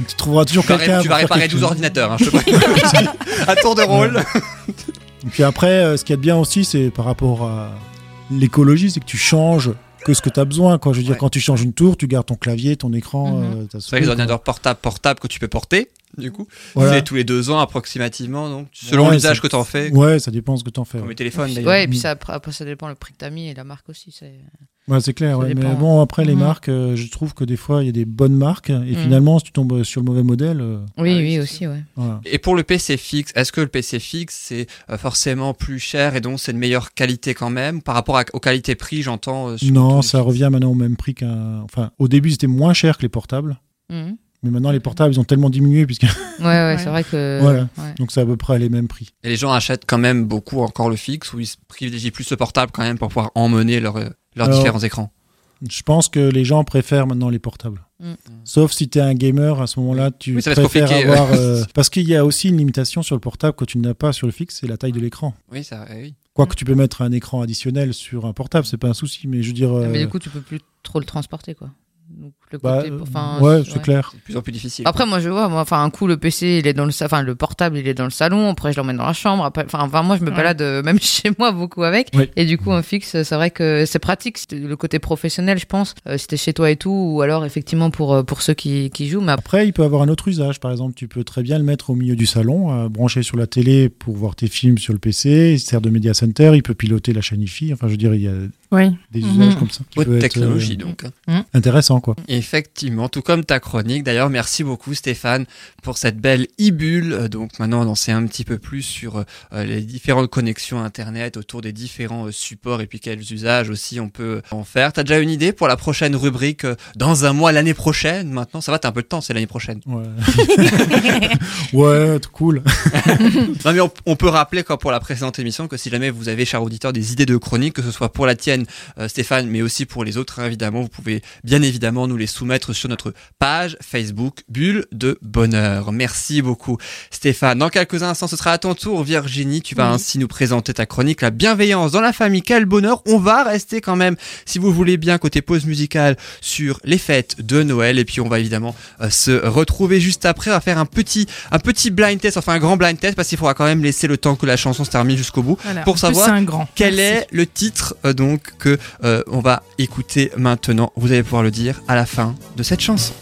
tu trouveras toujours quelqu'un. tu vas réparer quelque 12 chose. ordinateurs hein, je te. À tour de rôle. Et puis après, euh, ce qu'il y a de bien aussi, c'est par rapport à l'écologie, c'est que tu changes que ce que tu as besoin. Quoi. Je veux dire, Ouais. quand tu changes une tour, tu gardes ton clavier, ton écran, euh, ta C'est vrai que les ordinateurs portables portables que tu peux porter du coup. Voilà. C'est tous les deux ans approximativement donc selon Ouais, l'usage que t'en fais. quoi. Ouais, ça dépend ce que tu en fais. Comme Ouais, les téléphones d'ailleurs. ouais et puis Mm. ça après, après, ça dépend le prix que t'as mis et la marque aussi c'est Ouais, c'est clair. Ouais. Mais bon, après, les Mhm. marques, euh, je trouve que des fois, il y a des bonnes marques. Et Mhm. finalement, si tu tombes sur le mauvais modèle, euh, oui Ah oui, oui aussi ouais voilà. Et pour le PC fixe, est-ce que le PC fixe c'est euh, forcément plus cher et donc c'est de meilleure qualité quand même? Par rapport à- aux qualités prix, j'entends euh, Non, ça revient maintenant au même prix qu'un. Enfin, au début, c'était moins cher que les portables. Mhm. Mais maintenant, les portables, ils ont tellement diminué, puisque... [laughs] ouais ouais, c'est vrai que Voilà. ouais. donc c'est à peu près les mêmes prix. Et les gens achètent quand même beaucoup encore le fixe ou ils privilégient plus le portable quand même pour pouvoir emmener leur, leurs Alors, différents écrans. Je pense que les gens préfèrent maintenant les portables. Mm. Sauf si tu es un gamer, à ce moment-là, tu Oui, préfères avoir... euh, Parce qu'il y a aussi une limitation sur le portable que tu n'as pas sur le fixe, c'est la taille de l'écran. Oui, ça, eh oui. Quoique tu peux mettre un écran additionnel sur un portable, c'est pas un souci, mais je veux dire... euh, mais du coup tu peux plus trop le transporter quoi donc le bah, côté enfin ouais, c'est clair. C'est de plus en plus difficile. Après, moi, je vois, moi, enfin, un coup, le PC, il est dans le, enfin, le portable, il est dans le salon. Après, je l'emmène dans la chambre. Après, enfin, enfin, moi, je me Ouais. balade euh, même [laughs] chez moi beaucoup avec. Oui. Et du coup, un fixe, c'est vrai que c'est pratique. Le côté professionnel, je pense. Euh, si t'es chez toi et tout, ou alors effectivement pour euh, pour ceux qui qui jouent. Mais après, Après, il peut avoir un autre usage. Par exemple, tu peux très bien le mettre au milieu du salon, euh, branché sur la télé pour voir tes films sur le PC. Il sert de media center. Il peut piloter la chaîne IFI. Enfin, je veux dire, il y a Oui. des Mhm. usages comme ça qui Haute peuvent être technologie euh, donc. intéressants, quoi. Effectivement, tout comme ta chronique. D'ailleurs, merci beaucoup Stéphane pour cette belle e-bulle. Euh, Donc maintenant, on en sait un petit peu plus sur euh, les différentes connexions Internet autour des différents euh, supports et puis quels usages aussi on peut en faire. T'as déjà une idée pour la prochaine rubrique euh, dans un mois, l'année prochaine? Maintenant, ça va, t'as un peu de temps, c'est l'année prochaine. Ouais, [laughs] ouais cool. [laughs] Non mais on, on peut rappeler comme pour la précédente émission que si jamais vous avez, chers auditeurs, des idées de chroniques, que ce soit pour la tienne, euh, Stéphane, mais aussi pour les autres, hein, évidemment, vous pouvez bien évidemment nous les soumettre sur notre page Facebook Bulle de Bonheur. Merci beaucoup Stéphane. Dans quelques instants, ce sera à ton tour Virginie. Tu vas Oui. ainsi nous présenter ta chronique La bienveillance dans la famille. Quel bonheur. On va rester quand même, si vous voulez bien, côté pause musicale sur les fêtes de Noël. Et puis on va évidemment euh, se retrouver juste après. On va faire un petit, un petit blind test, enfin un grand blind test parce qu'il faudra quand même laisser le temps que la chanson se termine jusqu'au bout. Voilà. Pour En plus, savoir un grand. Quel Merci. est le titre euh, donc que euh, on va écouter maintenant Vous allez pouvoir le dire à la fin de cette chanson.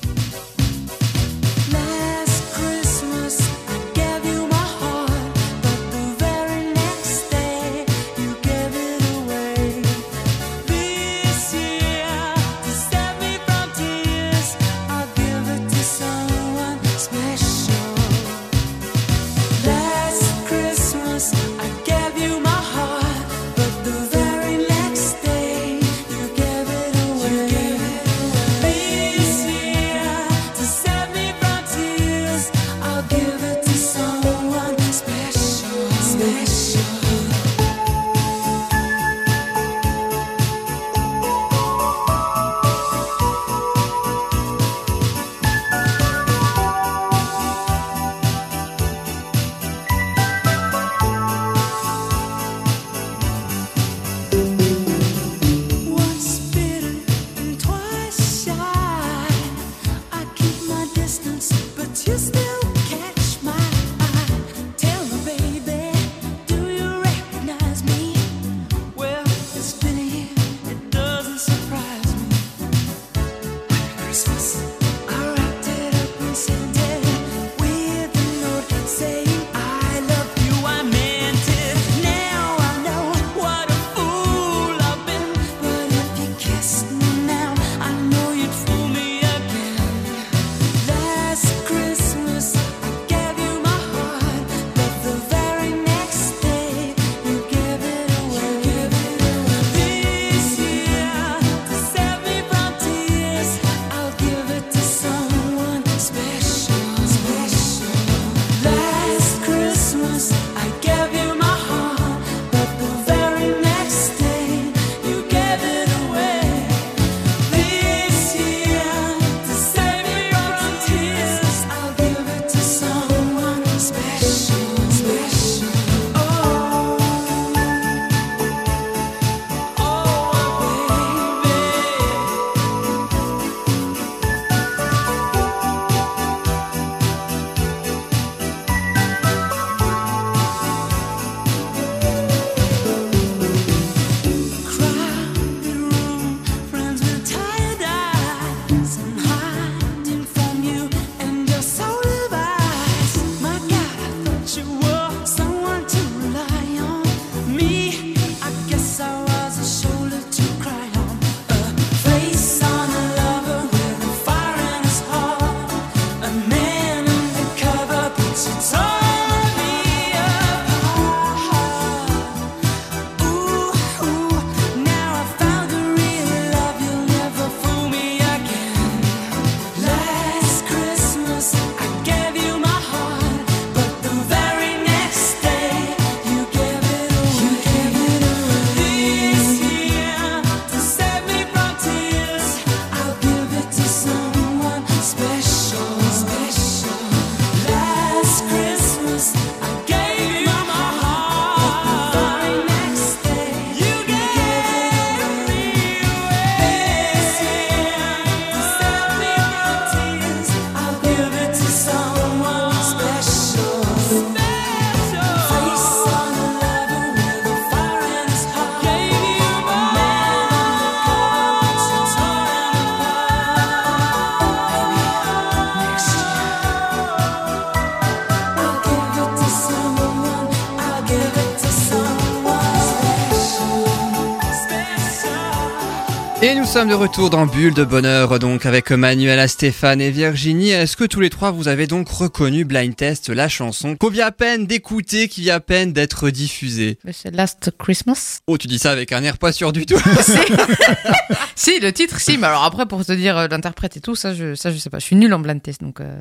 Sommes de retour dans Bulle de Bonheur, donc avec Manuela, Stéphane et Virginie. Est-ce que tous les trois vous avez donc reconnu Blind Test, la chanson qu'on vient à peine d'écouter, qui vient à peine d'être diffusée? C'est Last Christmas. Oh, tu dis ça avec un air pas sûr du tout. [laughs] [laughs] si. le titre, si. Mais alors après, pour te dire euh, l'interprète et tout, ça je, ça, je sais pas. Je suis nulle en blind test, donc. euh,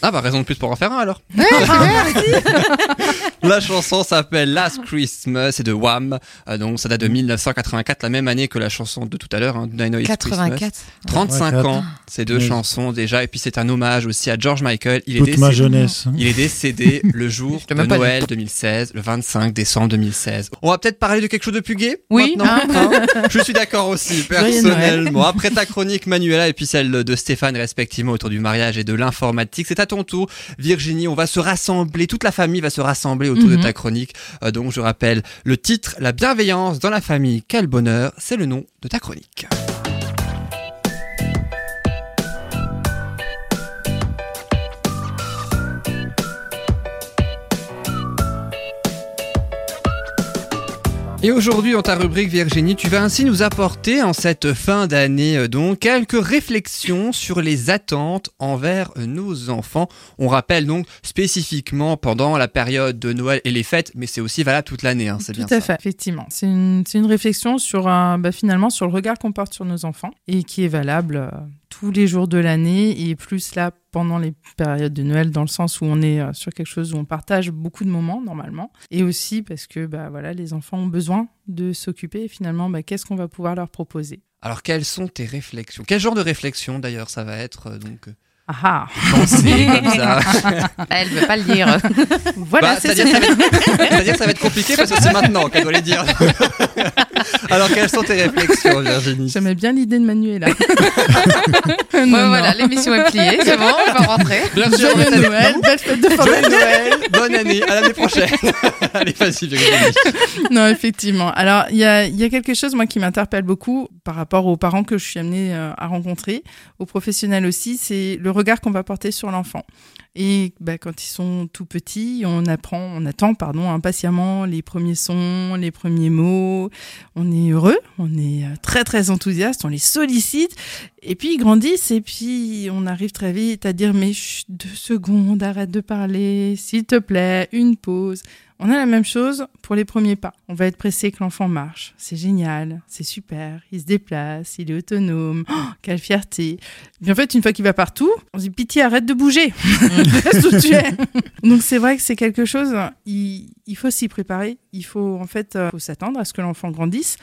Ah bah raison de plus pour en faire un alors. [laughs] La chanson s'appelle Last Christmas, c'est de Wham. Euh, donc ça date de 1984, la même année que la chanson de tout à l'heure, hein, I Know It's Christmas. 84. 35 84. ans, ces deux Oui. chansons déjà. Et puis c'est un hommage aussi à George Michael. Il est, Toute ma décédé, jeunesse. il est décédé [laughs] le jour de Noël 2016, le 25 décembre 2016. On va peut-être parler de quelque chose de plus gai Oui, maintenant, hein Je suis d'accord aussi, personnellement. Après ta chronique, Manuela, et puis celle de Stéphane, respectivement, autour du mariage et de l'informatique, c'est à ton tour. Virginie, on va se rassembler, toute la famille va se rassembler autour de Mhm. ta chronique. Euh, donc, je rappelle le titre, La bienveillance dans la famille, quel bonheur, c'est le nom de ta chronique. Et aujourd'hui, dans ta rubrique Virginie, tu vas ainsi nous apporter en cette fin d'année euh, donc quelques réflexions sur les attentes envers euh, nos enfants. On rappelle donc spécifiquement pendant la période de Noël et les fêtes, mais c'est aussi valable toute l'année, hein, c'est Tout bien à ça. fait, effectivement. C'est une, c'est une réflexion sur, euh, bah, finalement, sur le regard qu'on porte sur nos enfants et qui est valable euh, tous les jours de l'année. Et plus là pendant les périodes de Noël dans le sens où on est euh, sur quelque chose où on partage beaucoup de moments normalement. Et aussi parce que bah, voilà, les enfants ont besoin de s'occuper. Et finalement bah, qu'est-ce qu'on va pouvoir leur proposer? Alors, quelles sont tes réflexions? Quel genre de réflexion d'ailleurs ça va être euh, donc euh, Ah ah pensé comme [laughs] ça Elle veut pas le dire. Voilà, Bah, c'est C'est-à-dire ça. c'est-à-dire que ça va être compliqué parce que c'est maintenant qu'elle doit les dire. [laughs] Alors, quelles sont tes réflexions, Virginie? J'aimais bien l'idée de Manuela. [laughs] Ouais, Non, non. voilà, l'émission est pliée, c'est bon, on va rentrer. Bien sûr, Joyeux Noël, belle fête de fin de Noël. Bonne année, à l'année prochaine. Allez, vas-y, Virginie. Non, effectivement. Alors, il y a, y a quelque chose, moi, qui m'interpelle beaucoup par rapport aux parents que je suis amenée euh, à rencontrer, aux professionnels aussi, c'est le regard qu'on va porter sur l'enfant. Et bah, quand ils sont tout petits, on apprend, on attend, pardon, impatiemment les premiers sons, les premiers mots. On est heureux, on est euh, très, très enthousiaste, on les sollicite. Et puis, ils grandissent et puis on arrive très vite à dire, mais chut, deux secondes, arrête de parler, s'il te plaît, une pause. On a la même chose pour les premiers pas. On va être pressé que l'enfant marche. C'est génial, c'est super, il se déplace, il est autonome. Oh, quelle fierté. Mais en fait, une fois qu'il va partout, on se dit pitié, arrête de bouger. Reste où tu es. Donc c'est vrai que c'est quelque chose, il, il faut s'y préparer. Il faut en fait euh, faut s'attendre à ce que l'enfant grandisse.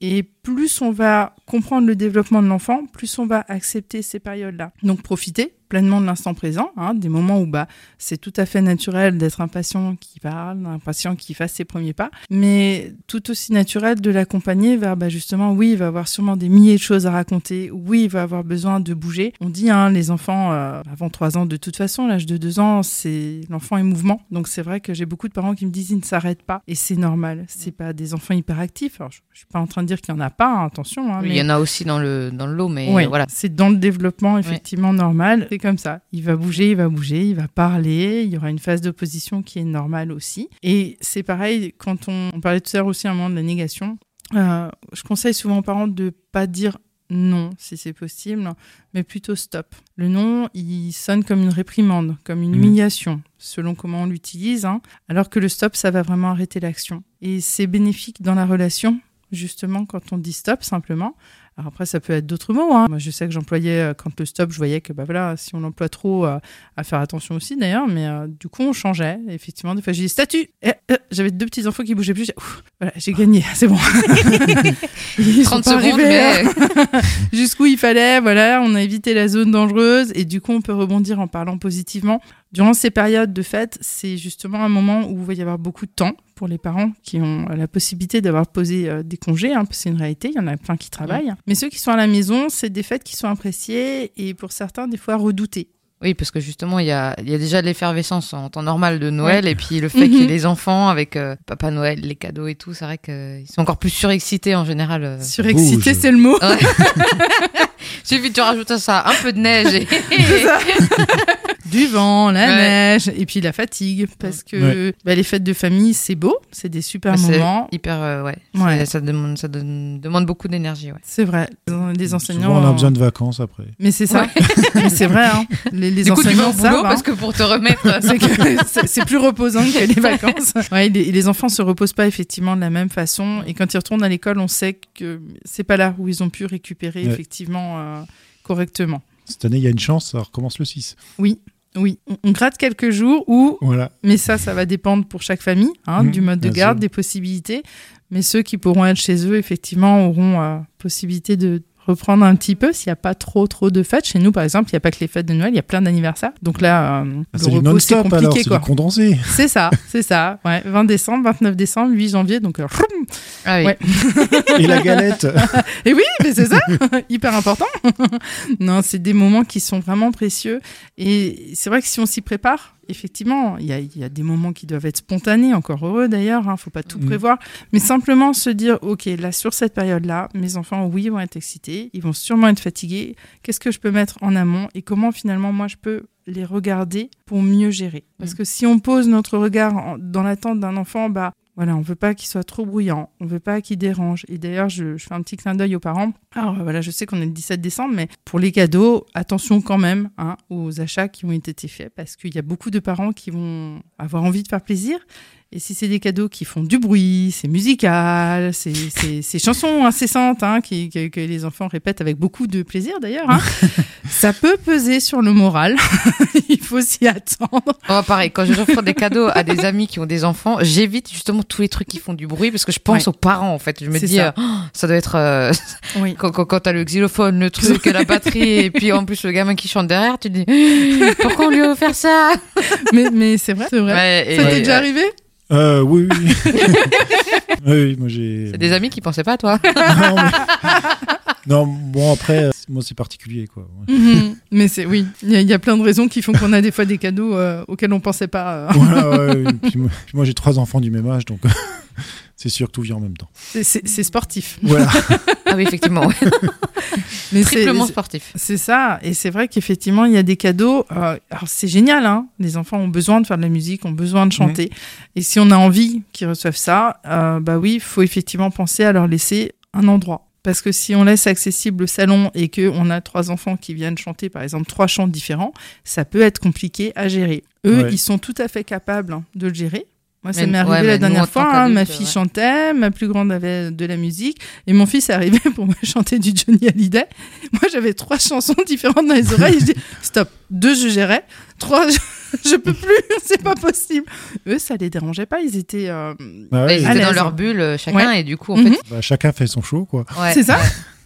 Et plus on va comprendre le développement de l'enfant, plus on va accepter ces périodes-là. Donc profiter pleinement de l'instant présent, hein, des moments où bah, c'est tout à fait naturel d'être un patient qui parle, un patient qui fasse ses premiers pas, mais tout aussi naturel de l'accompagner vers bah, justement, oui, il va avoir sûrement des milliers de choses à raconter, oui, il va avoir besoin de bouger. On dit, hein, les enfants, euh, avant 3 ans, de toute façon, l'âge de 2 ans, c'est l'enfant est mouvement, donc c'est vrai que j'ai beaucoup de parents qui me disent, ils ne s'arrêtent pas, et c'est normal, c'est pas des enfants hyperactifs, alors je, je suis pas en train de dire qu'il y en a pas, hein, attention, Il y en a aussi dans le, dans le lot, mais oui, voilà. c'est dans le développement effectivement normal. Comme ça. Il va bouger, il va bouger, il va parler. Il y aura une phase d'opposition qui est normale aussi. Et c'est pareil quand on, on parlait tout à l'heure aussi à un moment de la négation. euh, je conseille souvent aux parents de pas dire non si c'est possible, mais plutôt stop. Le non, il sonne comme une réprimande, comme une Mhm. humiliation, selon comment on l'utilise, hein, alors que le stop, ça va vraiment arrêter l'action. Et c'est bénéfique dans la relation, justement, quand on dit stop simplement. Alors après, ça peut être d'autres mots. hein. Moi, je sais que j'employais, euh, quand le stop, je voyais que bah voilà, si on l'emploie trop, euh, à faire attention aussi d'ailleurs, mais euh, du coup, on changeait. Et effectivement, des fois, j'ai dit statut Eh, euh, J'avais deux petits enfants qui bougeaient plus. j'ai- Ouf, voilà, j'ai gagné, [laughs] c'est bon. [laughs] Ils sont 30 pas secondes, hein mais [laughs] jusqu'où il fallait. Voilà, on a évité la zone dangereuse et du coup, on peut rebondir en parlant positivement. Durant ces périodes de fête, c'est justement un moment où il va y avoir beaucoup de temps pour les parents qui ont la possibilité d'avoir posé euh, des congés. hein, c'est une réalité, il y en a plein qui travaillent. Mais ceux qui sont à la maison, c'est des fêtes qui sont appréciées et pour certains, des fois redoutées. Oui, parce que justement, il y a, y a déjà l'effervescence en temps normal de Noël, et puis le fait [laughs] qu'il y ait les enfants avec euh, Papa Noël, les cadeaux et tout, c'est vrai qu'ils sont encore plus surexcités en général. euh. Surexcité, bouge. c'est le mot. Ouais. [laughs] Suffit que tu rajoutes à ça un peu de neige et. [laughs] du vent, la Ouais. neige et puis la fatigue parce que bah, les fêtes de famille c'est beau, c'est des super c'est moments. hyper, euh, ouais. Ouais. C'est- Ça demande, ça donne- demande beaucoup d'énergie, ouais. C'est vrai, les enseignants. Souvent, on a besoin de vacances après. Mais c'est ça. [laughs] C'est vrai. Hein. Les, les du coup, enseignants savent. hein. parce que pour te remettre, [laughs] c'est que c'est- plus reposant que les [laughs] vacances. Ouais, les, les enfants se reposent pas effectivement de la même façon et quand ils retournent à l'école, on sait que c'est pas là où ils ont pu récupérer Ouais. effectivement euh, correctement. Cette année, il y a une chance, ça recommence le 6. Oui, Oui, on, on gratte quelques jours ou Voilà. Mais ça, ça va dépendre pour chaque famille, hein, Mmh, du mode de garde, sûr. des possibilités. Mais ceux qui pourront être chez eux, effectivement, auront euh, possibilité de reprendre un petit peu s'il n'y a pas trop trop de fêtes. Chez nous, par exemple, il n'y a pas que les fêtes de Noël, il y a plein d'anniversaires. Donc là, euh, Ah, le repos, c'est non-stop alors, compliqué. quoi. du condensé. C'est ça, c'est ça. Ouais, 20 décembre, 29 décembre, 8 janvier. Donc, euh, Ah oui. Ouais. Et la galette. [laughs] Et oui, mais c'est ça, [laughs] hyper important. [laughs] non, c'est des moments qui sont vraiment précieux. Et c'est vrai que si on s'y prépare, effectivement, il y a, il y a des moments qui doivent être spontanés, encore heureux d'ailleurs, il faut pas tout Mm. prévoir. Mais simplement se dire, OK, là, sur cette période-là, mes enfants, oui, vont être excités, ils vont sûrement être fatigués. Qu'est-ce que je peux mettre en amont et comment finalement, moi, je peux les regarder pour mieux gérer? Parce Mm. que si on pose notre regard en- dans l'attente d'un enfant, bah, voilà, on veut pas qu'il soit trop bruyant, on veut pas qu'il dérange. Et d'ailleurs, je, fais un petit clin d'œil aux parents. Alors euh, voilà, je sais qu'on est le 17 décembre, mais pour les cadeaux, attention quand même hein, aux achats qui ont été faits, parce qu'il y a beaucoup de parents qui vont avoir envie de faire plaisir. Et si c'est des cadeaux qui font du bruit, c'est musical, c'est chansons incessantes hein, qui, que, que les enfants répètent avec beaucoup de plaisir d'ailleurs, hein, [laughs] ça peut peser sur le moral. [laughs] Il faut s'y attendre. Moi, pareil, quand j'offre des cadeaux à des amis qui ont des enfants, j'évite justement tous les trucs qui font du bruit parce que je pense Ouais. aux parents en fait. Je me dis, ça. euh, Oh, ça doit être euh, Oui. [laughs] quand, quand, quand t'as le xylophone, le truc, la batterie, et puis en plus le gamin qui chante derrière, tu te dis [gasps] pourquoi on lui a offert ça? Mais, mais c'est vrai, c'est vrai. Ouais, ça t'est déjà arrivé? Euh, [laughs] oui, oui. moi j'ai. C'est des amis qui pensaient pas à toi. [laughs] non, mais- non, bon après, moi c'est particulier quoi. Mhm. Mais c'est oui, il y, a- il y a plein de raisons qui font qu'on a des fois des cadeaux euh, auxquels on pensait pas. euh. Voilà, ouais. Puis moi, j'ai trois enfants du même âge, donc c'est sûr que tout vient en même temps. C'est- sportif. Voilà. [laughs] Ah oui, effectivement, ouais. [laughs] Mais c'est- triplement sportif. C'est ça, et c'est vrai qu'effectivement, il y a des cadeaux. euh, alors, c'est génial, hein. Les enfants ont besoin de faire de la musique, ont besoin de chanter. Et si on a envie qu'ils reçoivent ça, euh, bah oui, il faut effectivement penser à leur laisser un endroit. Parce que si on laisse accessible le salon et que on a trois enfants qui viennent chanter, par exemple, trois chants différents, ça peut être compliqué à gérer. Eux, Ouais. ils sont tout à fait capables hein, de le gérer. Moi, ça m'est arrivé la dernière fois. hein, ma fille ouais. chantait, ma plus grande avait de la musique, et mon fils est arrivé [laughs] pour me chanter du Johnny Hallyday. Moi, j'avais trois chansons différentes dans les [laughs] oreilles. je dis stop. Deux, je gérais. Trois, je, [laughs] je peux plus. C'est pas possible. Eux, ça les dérangeait pas. Ils étaient. euh, Bah ouais, Ils à étaient dans leur bulle euh, chacun et du coup, en Mhm. bah, chacun fait son show quoi. fait, ouais. C'est ça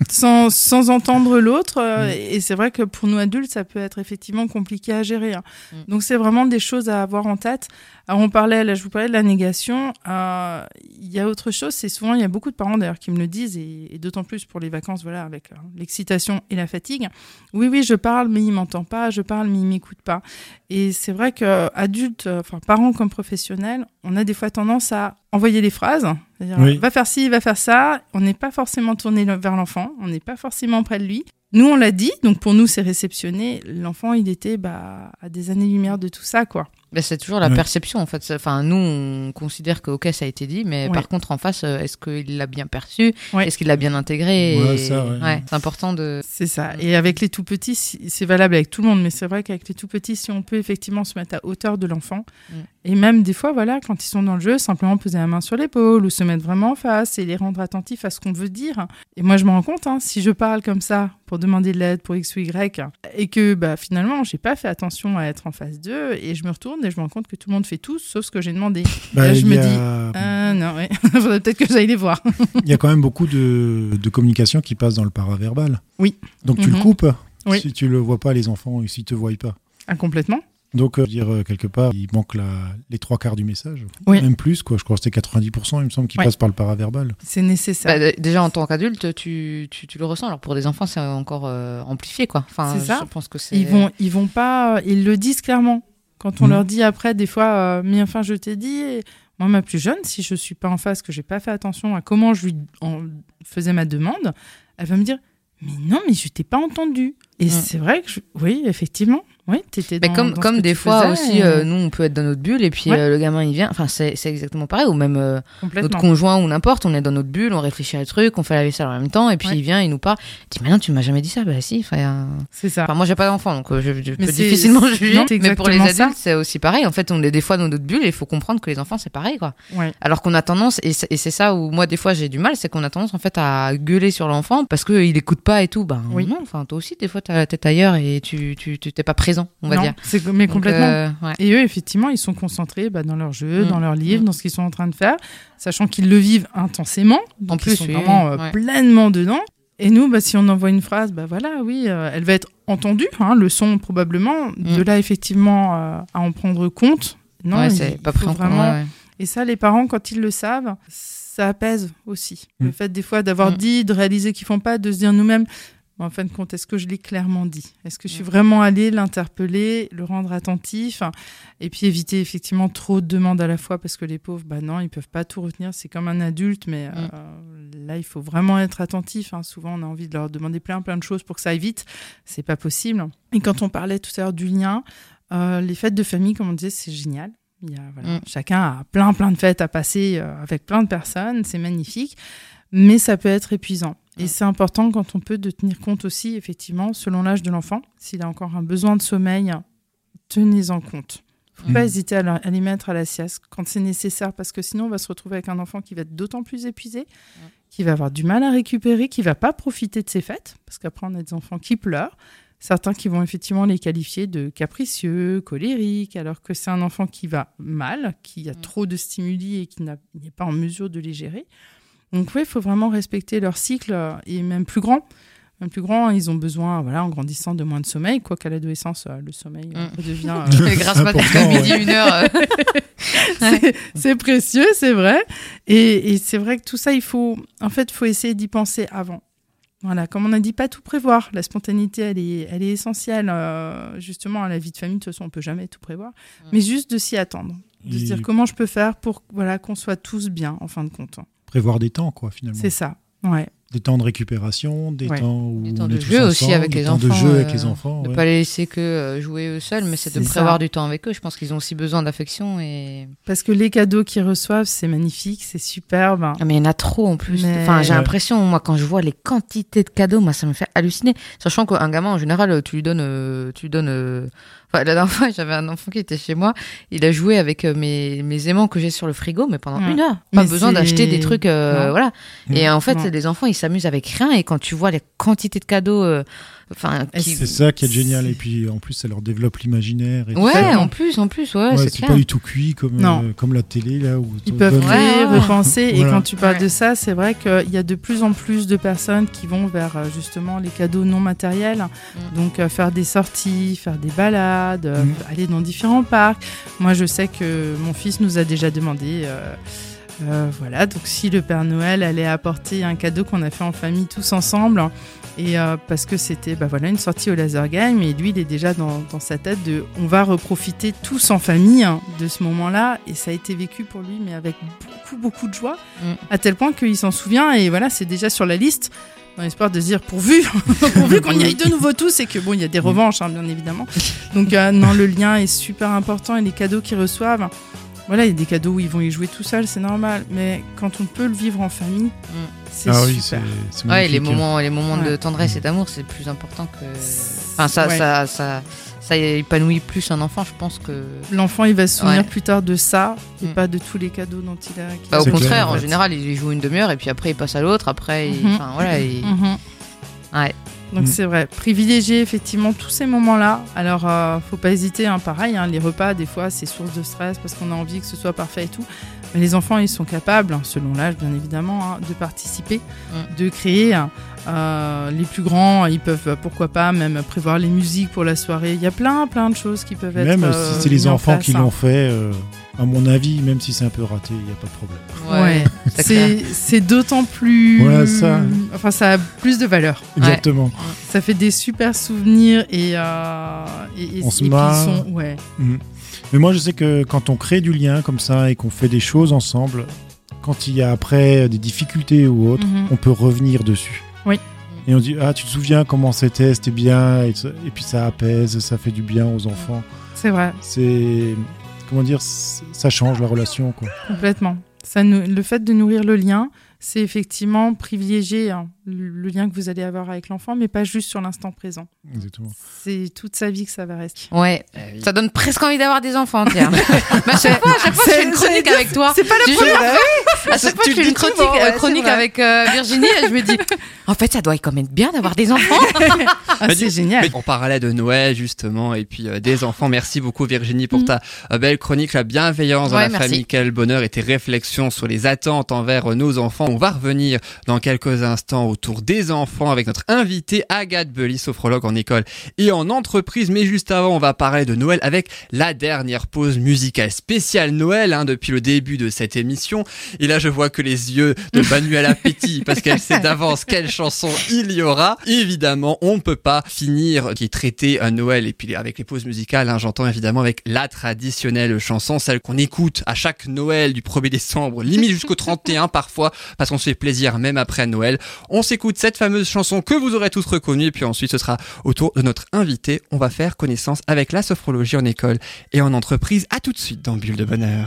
sans, sans entendre l'autre. Mm. euh, Et c'est vrai que pour nous adultes, ça peut être effectivement compliqué à gérer. hein. Mm. Donc c'est vraiment des choses à avoir en tête. Alors on parlait, là je vous parlais de la négation. Euh, Il y a autre chose, c'est souvent, il y a beaucoup de parents d'ailleurs qui me le disent, et, et d'autant plus pour les vacances, voilà, avec euh, l'excitation et la fatigue. Oui, oui, je parle, mais il m'entend pas, je parle, mais il m'écoute pas. Et c'est vrai que adultes, euh, enfin parents comme professionnels, on a des fois tendance à envoyer des phrases, Oui. va faire ci, va faire ça. On n'est pas forcément tourné vers l'enfant, on n'est pas forcément près de lui. Nous, on l'a dit, donc pour nous, c'est réceptionné. L'enfant, il était bah, à des années-lumière de tout ça, quoi. Mais c'est toujours la Ouais. perception en fait. Enfin, nous, on considère que ok, ça a été dit, mais Ouais. par contre, en face, euh, est-ce qu'il l'a bien perçu? Ouais. Est-ce qu'il l'a bien intégré? Et- c'est important de. C'est ça. Et avec les tout petits, c'est valable avec tout le monde, mais c'est vrai qu'avec les tout petits, si on peut effectivement se mettre à hauteur de l'enfant, Mm. et même des fois, voilà, quand ils sont dans le jeu, simplement poser la main sur l'épaule ou se mettre vraiment en face et les rendre attentifs à ce qu'on veut dire. Et moi, je me rends compte, hein, si je parle comme ça pour demander de l'aide pour X ou Y, et que bah, finalement, j'ai pas fait attention à être en face d'eux, et je me retourne et je me rends compte que tout le monde fait tout sauf ce que j'ai demandé. Bah, Là, je me a- dis, Ah non, ouais. [laughs] faudrait peut-être que j'aille les voir. Il y a quand même beaucoup de, de communication qui passe dans le paraverbal. Oui. Donc tu Mhm. le coupes Oui. si tu le vois pas les enfants et s'ils te voient pas. Ah, complètement. Donc euh, dire euh, quelque part, il manque la, les trois quarts du message, Oui. même plus quoi. Je crois que c'était 90%, il me semble, qui Ouais. passe par le paraverbal. C'est nécessaire. Bah, déjà en tant qu'adulte, tu, tu, tu le ressens. Alors pour des enfants, c'est encore euh, amplifié quoi. Enfin, C'est ça. Je pense que c'est. Ils vont, ils vont pas, ils le disent clairement. Quand on Mhm. leur dit après, des fois, euh, mais enfin, je t'ai dit. et Moi, ma plus jeune, si je suis pas en face, que j'ai pas fait attention à comment je lui en faisais ma demande, elle va me dire, mais non, mais je t'ai pas entendu. Et Mhm. c'est vrai que, je- oui, effectivement, oui, t'étais Mais comme, dans comme des fois aussi, et- euh, nous, on peut être dans notre bulle et puis Ouais. euh, le gamin, il vient. Enfin, c'est exactement pareil. Ou même euh, notre conjoint ou n'importe, on est dans notre bulle, on réfléchit à des trucs, on fait la vaisselle en même temps et puis Ouais. il vient, il nous parle. Il dit, mais non, tu m'as jamais dit ça. Bah si. Euh, C'est ça. Enfin, moi, j'ai pas d'enfant, donc euh, je, je peux difficilement [laughs] juger. non, mais pour les adultes, c'est aussi pareil. En fait, on est des fois dans notre bulle et il faut comprendre que les enfants, c'est pareil, quoi. Ouais. Alors qu'on a tendance, et c'est et c'est ça où moi, des fois, j'ai du mal, c'est qu'on a tendance, en fait, à gueuler sur l'enfant parce qu'il écoute pas et tout. Ben Oui. non, enfin, toi aussi, des fois, t'as la tête ailleurs et tu tu t'es pas présent, on va Non, dire. c'est mais Donc, complètement. euh, ouais. Et eux, effectivement, ils sont concentrés bah, dans leur jeu, Mm. dans leur livre, Mm. dans ce qu'ils sont en train de faire, sachant qu'ils le vivent intensément. Donc En ils plus, sont oui, vraiment euh, ouais. pleinement dedans. Et nous, bah, si on envoie une phrase, bah voilà, oui, euh, elle va être entendue, hein, le son probablement. De là, effectivement, euh, à en prendre compte. Non, Ouais, c'est pas pris en compte. vraiment. ouais, ouais. Et ça, les parents, quand ils le savent, ça apaise aussi. Le Mm. fait des fois d'avoir Mm. dit, de réaliser qu'ils font pas, de se dire nous-mêmes, en fin de compte, est-ce que je l'ai clairement dit? Est-ce que je suis Mm. vraiment allée l'interpeller, le rendre attentif Et puis éviter effectivement trop de demandes à la fois parce que les pauvres, bah non, ils peuvent pas tout retenir. C'est comme un adulte, mais Mm. euh, là, il faut vraiment être attentif. hein. Souvent, on a envie de leur demander plein, plein de choses pour que ça aille vite. C'est pas possible. Et quand on parlait tout à l'heure du lien, euh, les fêtes de famille, comme on disait, c'est génial. Il y a, voilà, Mm. Chacun a plein, plein de fêtes à passer euh, avec plein de personnes. C'est magnifique. Mais ça peut être épuisant. Et c'est important quand on peut de tenir compte aussi, effectivement, selon l'âge de l'enfant. S'il a encore un besoin de sommeil, tenez-en compte. faut pas Mm. hésiter à, la- à les mettre à la sieste quand c'est nécessaire, parce que sinon on va se retrouver avec un enfant qui va être d'autant plus épuisé, qui va avoir du mal à récupérer, qui va pas profiter de ses fêtes, parce qu'après on a des enfants qui pleurent, certains qui vont effectivement les qualifier de capricieux, colériques, alors que c'est un enfant qui va mal, qui a Mm. trop de stimuli et qui n'est pas en mesure de les gérer. Donc oui, il faut vraiment respecter leur cycle, euh, et même plus grand. Même plus grand, ils ont besoin, voilà, en grandissant, de moins de sommeil, quoi qu'à l'adolescence, euh, le sommeil euh, Mm. redevient [laughs] euh, grâce matin midi, une heure. [laughs] c'est- précieux, c'est vrai. Et, et c'est vrai que tout ça, il faut, en fait, faut essayer d'y penser avant. Voilà, comme on a dit, pas tout prévoir. La spontanéité, elle est, elle est essentielle, euh, justement, à la vie de famille. De toute façon, on peut jamais tout prévoir, mais juste de s'y attendre, de se dire comment je peux faire pour, voilà, qu'on soit tous bien, en fin de compte. Prévoir des temps, quoi, finalement. C'est ça. Ouais. Des temps de récupération, des Ouais. temps où Des temps on de est tous jeu aussi ensemble, avec des les temps de enfants, jeu avec euh, les enfants. Ne ouais. pas les laisser que euh, jouer eux seuls, mais c'est de prévoir ça. du temps avec eux. Je pense qu'ils ont aussi besoin d'affection et. Parce que les cadeaux qu'ils reçoivent, c'est magnifique, c'est superbe. Ah, mais il y en a trop en plus. Mais- Enfin, j'ai Ouais. l'impression, moi, quand je vois les quantités de cadeaux, moi, ça me fait halluciner. Sachant qu'un gamin, en général, tu lui donnes, euh, tu lui donnes. euh, la dernière fois, j'avais un enfant qui était chez moi. Il a joué avec euh, mes, mes aimants que j'ai sur le frigo, mais pendant Ouais. une heure. Pas Mais besoin d'acheter des trucs, euh, voilà. Et en fait, les enfants, ils s'amusent avec rien. Et quand tu vois les quantités de cadeaux, euh, enfin, qui... C'est ça qui est génial. Et puis, en plus, ça leur développe l'imaginaire. ouais, ça. en plus, en plus, ouais, Ouais, c'est pas du tout cuit comme, euh, comme la télé, là. Où Ils peuvent donne- créer, Ouais. repenser. Voilà. Et quand tu parles Ouais. de ça, c'est vrai qu'il y a de plus en plus de personnes qui vont vers euh, justement les cadeaux non matériels. Mm. Donc euh, faire des sorties, faire des balades, euh, Mm. aller dans différents parcs. Moi, je sais que mon fils nous a déjà demandé. euh, euh, voilà, donc si le Père Noël allait apporter un cadeau qu'on a fait en famille tous ensemble, et euh, parce que c'était bah voilà une sortie au laser game, et lui il est déjà dans, dans sa tête de on va reprofiter tous en famille hein, de ce moment-là, et ça a été vécu pour lui, mais avec beaucoup beaucoup de joie, Mm. à tel point qu'il s'en souvient, et voilà c'est déjà sur la liste. Dans l'espoir de se dire pourvu, [laughs] pourvu qu'on y aille de nouveau tous et que bon, il y a des revanches, hein, bien évidemment. Donc, euh, non, le lien est super important et les cadeaux qu'ils reçoivent, voilà, il y a des cadeaux où ils vont y jouer tout seuls, c'est normal. Mais quand on peut le vivre en famille, c'est Ah oui, super. c'est c'est Ouais, les moments, les moments de tendresse et d'amour, c'est plus important que. Enfin, ça, Ouais. ça, ça, ça épanouit plus un enfant, je pense que. L'enfant, il va se souvenir Ouais. plus tard de ça et Mm. pas de tous les cadeaux dont il a. Bah, au contraire, clair, en fait. général, il joue une demi-heure et puis après il passe à l'autre. Après, il- Mhm. enfin voilà. il- Mhm. Ouais. Donc Mm. c'est vrai, privilégier effectivement tous ces moments-là. Alors, euh, faut pas hésiter, hein, pareil, hein, les repas, des fois, c'est source de stress parce qu'on a envie que ce soit parfait et tout. Mais les enfants, ils sont capables, hein, selon l'âge bien évidemment, hein, de participer, Mm. de créer. Euh, les plus grands, ils peuvent, euh, pourquoi pas, même prévoir les musiques pour la soirée. Il y a plein, plein de choses qui peuvent être. Même euh, si c'est les en enfants place, qui hein. l'ont fait, euh, à mon avis, même si c'est un peu raté, il n'y a pas de problème. Ouais, c'est d'autant plus. Voilà, ça. Enfin, ça a plus de valeur. Exactement. Ça fait des super souvenirs et. euh, et, et- On se et marre. sont- ouais. Mhm. Mais moi, je sais que quand on crée du lien comme ça et qu'on fait des choses ensemble, quand il y a après des difficultés ou autre, Mhm. on peut revenir dessus. Oui. Et on dit ah tu te souviens comment c'était, c'était bien et, puis ça apaise, ça fait du bien aux enfants. C'est vrai, C'est comment dire, ça change la relation quoi. complètement. Ça nous- le fait de nourrir le lien, c'est effectivement privilégier hein, le lien que vous allez avoir avec l'enfant, mais pas juste sur l'instant présent. Exactement. C'est toute sa vie que ça va rester. Ouais, Eh oui. ça donne presque envie d'avoir des enfants, tiens. [laughs] À chaque fois, à chaque fois que je fais une chronique avec toi, C'est pas la première à chaque fois je fais une chronique, euh, chronique avec euh, Virginie, je me dis, [laughs] en fait, ça doit quand même être bien d'avoir des enfants. [laughs] Ah, Mais c'est génial. mais on parlait de Noël justement et puis euh, des enfants. Merci beaucoup Virginie pour Mm. ta euh, belle chronique, la bienveillance dans la merci. famille, quel bonheur et tes réflexions sur les attentes envers nos enfants. On va revenir dans quelques instants autour des enfants avec notre invité Agathe Belly, sophrologue en école et en entreprise. Mais juste avant, on va parler de Noël avec la dernière pause musicale spéciale Noël hein, depuis le début de cette émission. Et là, je vois que les yeux de [laughs] Manuel Appétit parce qu'elle sait d'avance quelle chanson il y aura. Évidemment, on ne peut pas finir qui est traité à Noël et puis avec les pauses musicales, hein, j'entends évidemment avec la traditionnelle chanson, celle qu'on écoute à chaque Noël du 1er décembre, limite jusqu'au 31 parfois, parce qu'on se fait plaisir même après Noël. On s'écoute cette fameuse chanson que vous aurez tous reconnue et puis ensuite ce sera au tour de notre invité. On va faire connaissance avec la sophrologie en école et en entreprise. À tout de suite dans Bulle de Bonheur.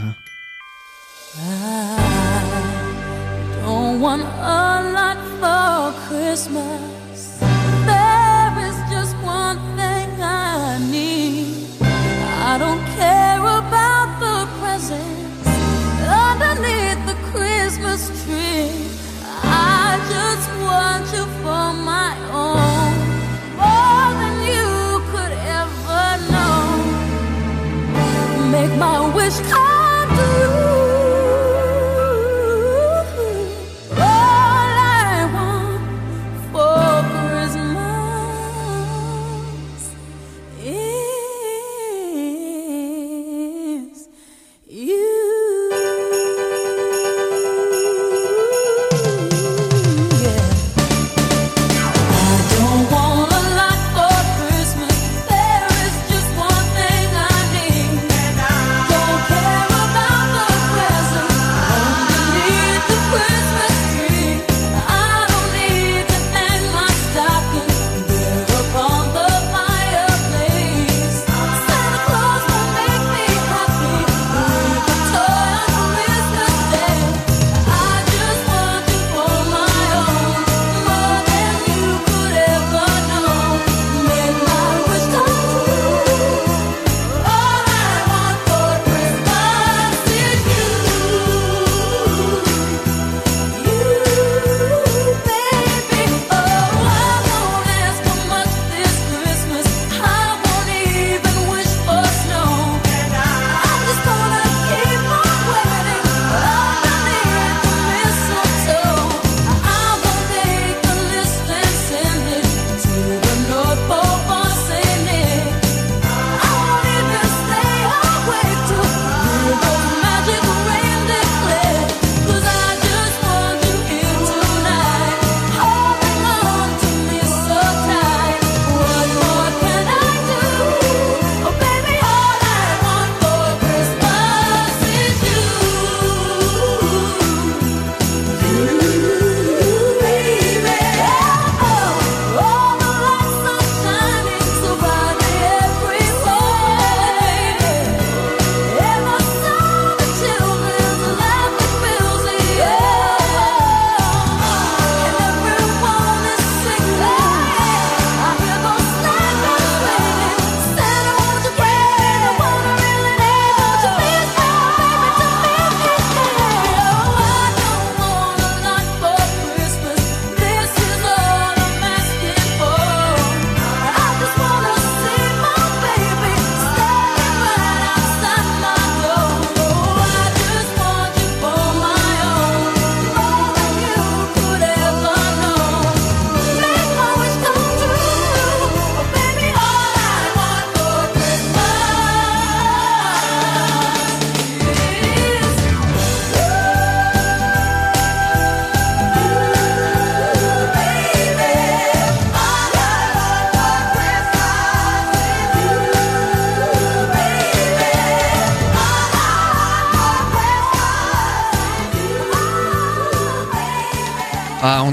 My wish. Come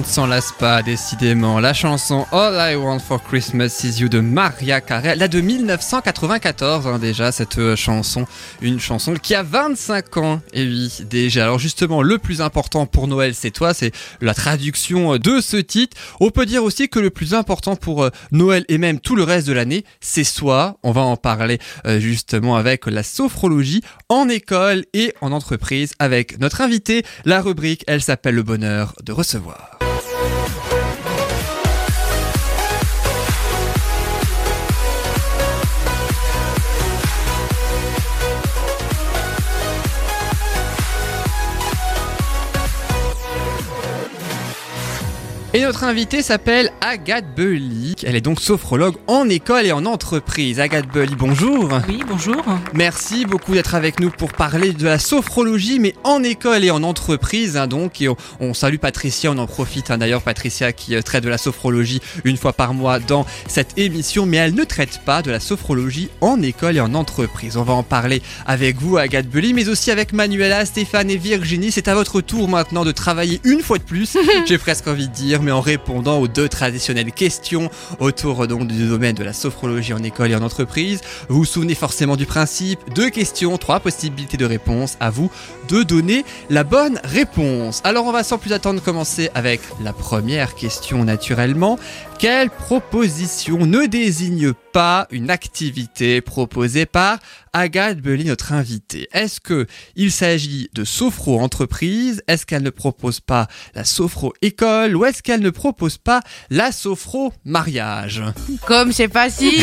ne s'en lasse pas, décidément. La chanson All I Want for Christmas Is You de Maria Carey, là de 1994 hein, déjà, cette euh, chanson. Une chanson qui a 25 ans, et oui, déjà. Alors justement, le plus important pour Noël, c'est toi, c'est la traduction euh, de ce titre. On peut dire aussi que le plus important pour euh, Noël et même tout le reste de l'année, c'est soi. On va en parler justement avec la sophrologie en école et en entreprise avec notre invité. La rubrique, elle s'appelle le bonheur de recevoir. Et notre invitée s'appelle Agathe Belly. Elle est donc sophrologue en école et en entreprise. Agathe Belly, bonjour. Oui, bonjour. Merci beaucoup d'être avec nous pour parler de la sophrologie, mais en école et en entreprise. hein, donc, et on, on salue Patricia, on en profite hein, d'ailleurs, Patricia qui euh, traite de la sophrologie une fois par mois dans cette émission, mais elle ne traite pas de la sophrologie en école et en entreprise. On va en parler avec vous, Agathe Belly, mais aussi avec Manuela, Stéphane et Virginie. C'est à votre tour maintenant de travailler une fois de plus, [laughs] j'ai presque envie de dire, mais en répondant aux deux traditionnelles questions autour donc du domaine de la sophrologie en école et en entreprise. Vous vous souvenez forcément du principe, deux questions, trois possibilités de réponse, à vous de donner la bonne réponse. Alors on va sans plus attendre commencer avec la première question naturellement. Quelle proposition ne désigne pas une activité proposée par Agathe Belly, notre invitée. Est-ce que il s'agit de sophro-entreprise Est-ce qu'elle ne propose pas la sophro-école Ou est-ce qu'elle ne propose pas la sophro-mariage Comme c'est facile! [laughs]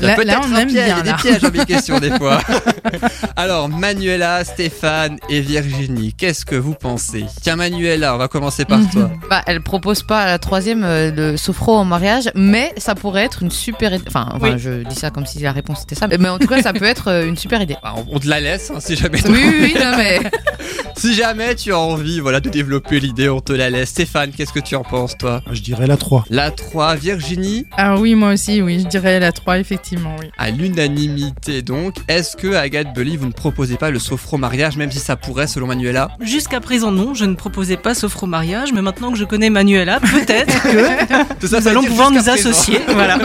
Là- on aime piège, bien, il y a des pièges dans mes questions des fois. [laughs] Alors, Manuela, Stéphane et Virginie, qu'est-ce que vous pensez? Tiens, Manuela, on va commencer par [laughs] toi. Bah, elle propose pas la troisième, euh, le sophro en mariage, mais ça pourrait être une super idée. Enfin, enfin, Oui. je dis ça comme si la réponse était ça. Mais en tout cas, ça peut être euh, une super idée. Bah, on, on te la laisse, hein, si jamais. Oui, oui, oui, non, mais. [laughs] Si jamais tu as envie, voilà, de développer l'idée, on te la laisse. Stéphane, qu'est-ce que tu en penses, toi? Je dirais la 3. La 3, Virginie, Ah oui, moi aussi, oui, je dirais la 3, effectivement, oui. à l'unanimité donc. Est-ce que Agathe Belly, vous ne proposez pas le sophro-mariage, même si ça pourrait, selon Manuela? Jusqu'à présent, non, je ne proposais pas sophro-mariage, mais maintenant que je connais Manuela, peut-être [laughs] que? [laughs] [laughs] Tout ça, nous ça allons pouvoir nous associer. [laughs] Voilà.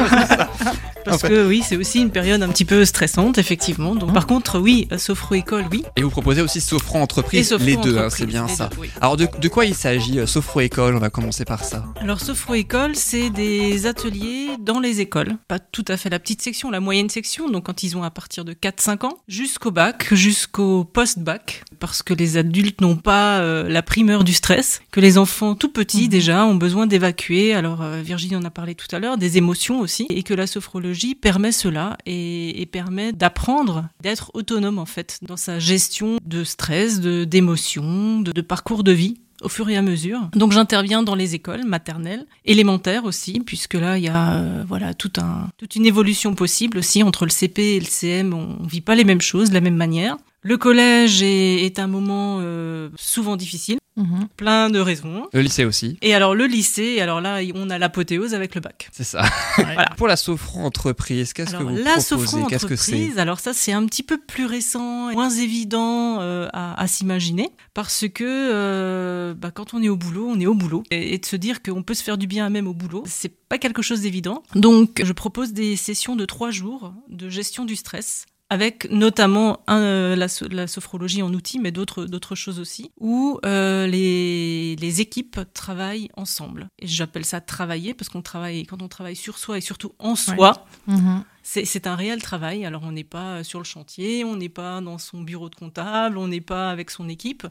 En Parce fait. que oui, c'est aussi une période un petit peu stressante, effectivement. Donc, par contre, oui, sophro-école, oui. Et vous proposez aussi sophro-entreprise, les deux, hein, c'est bien ça. deux, oui. Alors de, de quoi il s'agit euh, Sophro-école, on va commencer par ça. Alors, sophro-école, c'est des ateliers dans les écoles. Pas tout à fait la petite section, la moyenne section. Donc, quand ils ont à partir de 4-5 ans, jusqu'au bac, jusqu'au post-bac. Parce que les adultes n'ont pas euh, la primeur du stress. Que les enfants tout petits, déjà, ont besoin d'évacuer. Alors, euh, Virginie en a parlé tout à l'heure, des émotions aussi. Et que la sophrologie permet cela et, et permet d'apprendre, d'être autonome, en fait, dans sa gestion de stress, de, d'émotions, de- de parcours de vie au fur et à mesure. Donc j'interviens dans les écoles maternelles, élémentaires aussi, puisque là il y a euh, voilà tout un, toute une évolution possible aussi entre le CP et le CM. On vit pas les mêmes choses de la même manière. Le collège est, est un moment euh, souvent difficile, Mhm. plein de raisons. Le lycée aussi, Et alors le lycée, alors là on a l'apothéose avec le bac. c'est ça. [laughs] Voilà. Pour la sophro-entreprise, qu'est-ce que vous la proposez? Qu'est-ce que c'est? Alors ça c'est un petit peu plus récent, moins évident euh, à, à s'imaginer, parce que euh, bah, quand on est au boulot, on est au boulot, et, et de se dire qu'on peut se faire du bien même au boulot, c'est pas quelque chose d'évident. Donc je propose des sessions de trois jours de gestion du stress avec notamment un, euh, la, so- la sophrologie en outil, mais d'autres d'autres choses aussi, où euh, les, les équipes travaillent ensemble. Et j'appelle ça travailler parce qu'on travaille quand on travaille sur soi et surtout en soi. Mhm. C'est c'est un réel travail. Alors, on n'est pas sur le chantier, on n'est pas dans son bureau de comptable, on n'est pas avec son équipe,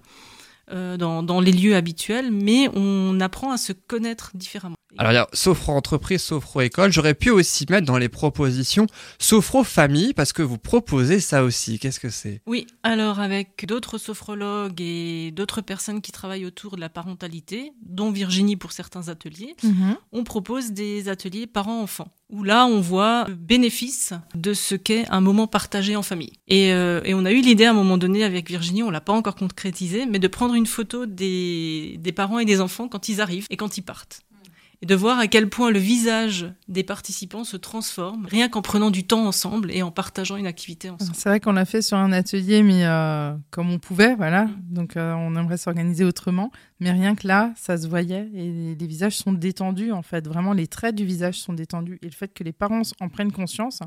euh, dans, dans les lieux habituels, mais on apprend à se connaître différemment. Alors il y a sophro-entreprise, sophro-école. J'aurais pu aussi mettre dans les propositions sophro-famille parce que vous proposez ça aussi. Qu'est-ce que c'est? Oui, alors avec d'autres sophrologues et d'autres personnes qui travaillent autour de la parentalité, dont Virginie pour certains ateliers, Mhm. on propose des ateliers parents-enfants, où là on voit le bénéfice de ce qu'est un moment partagé en famille. Et, euh, et on a eu l'idée à un moment donné avec Virginie, on l'a pas encore concrétisé, mais de prendre une photo des, des parents et des enfants quand ils arrivent et quand ils partent. Et de voir à quel point le visage des participants se transforme rien qu'en prenant du temps ensemble et en partageant une activité ensemble. C'est vrai qu'on l'a fait sur un atelier, mais euh, comme on pouvait, voilà. Donc euh, on aimerait s'organiser autrement. Mais rien que là, ça se voyait et les visages sont détendus, en fait. Vraiment, les traits du visage sont détendus. Et le fait que les parents en prennent conscience,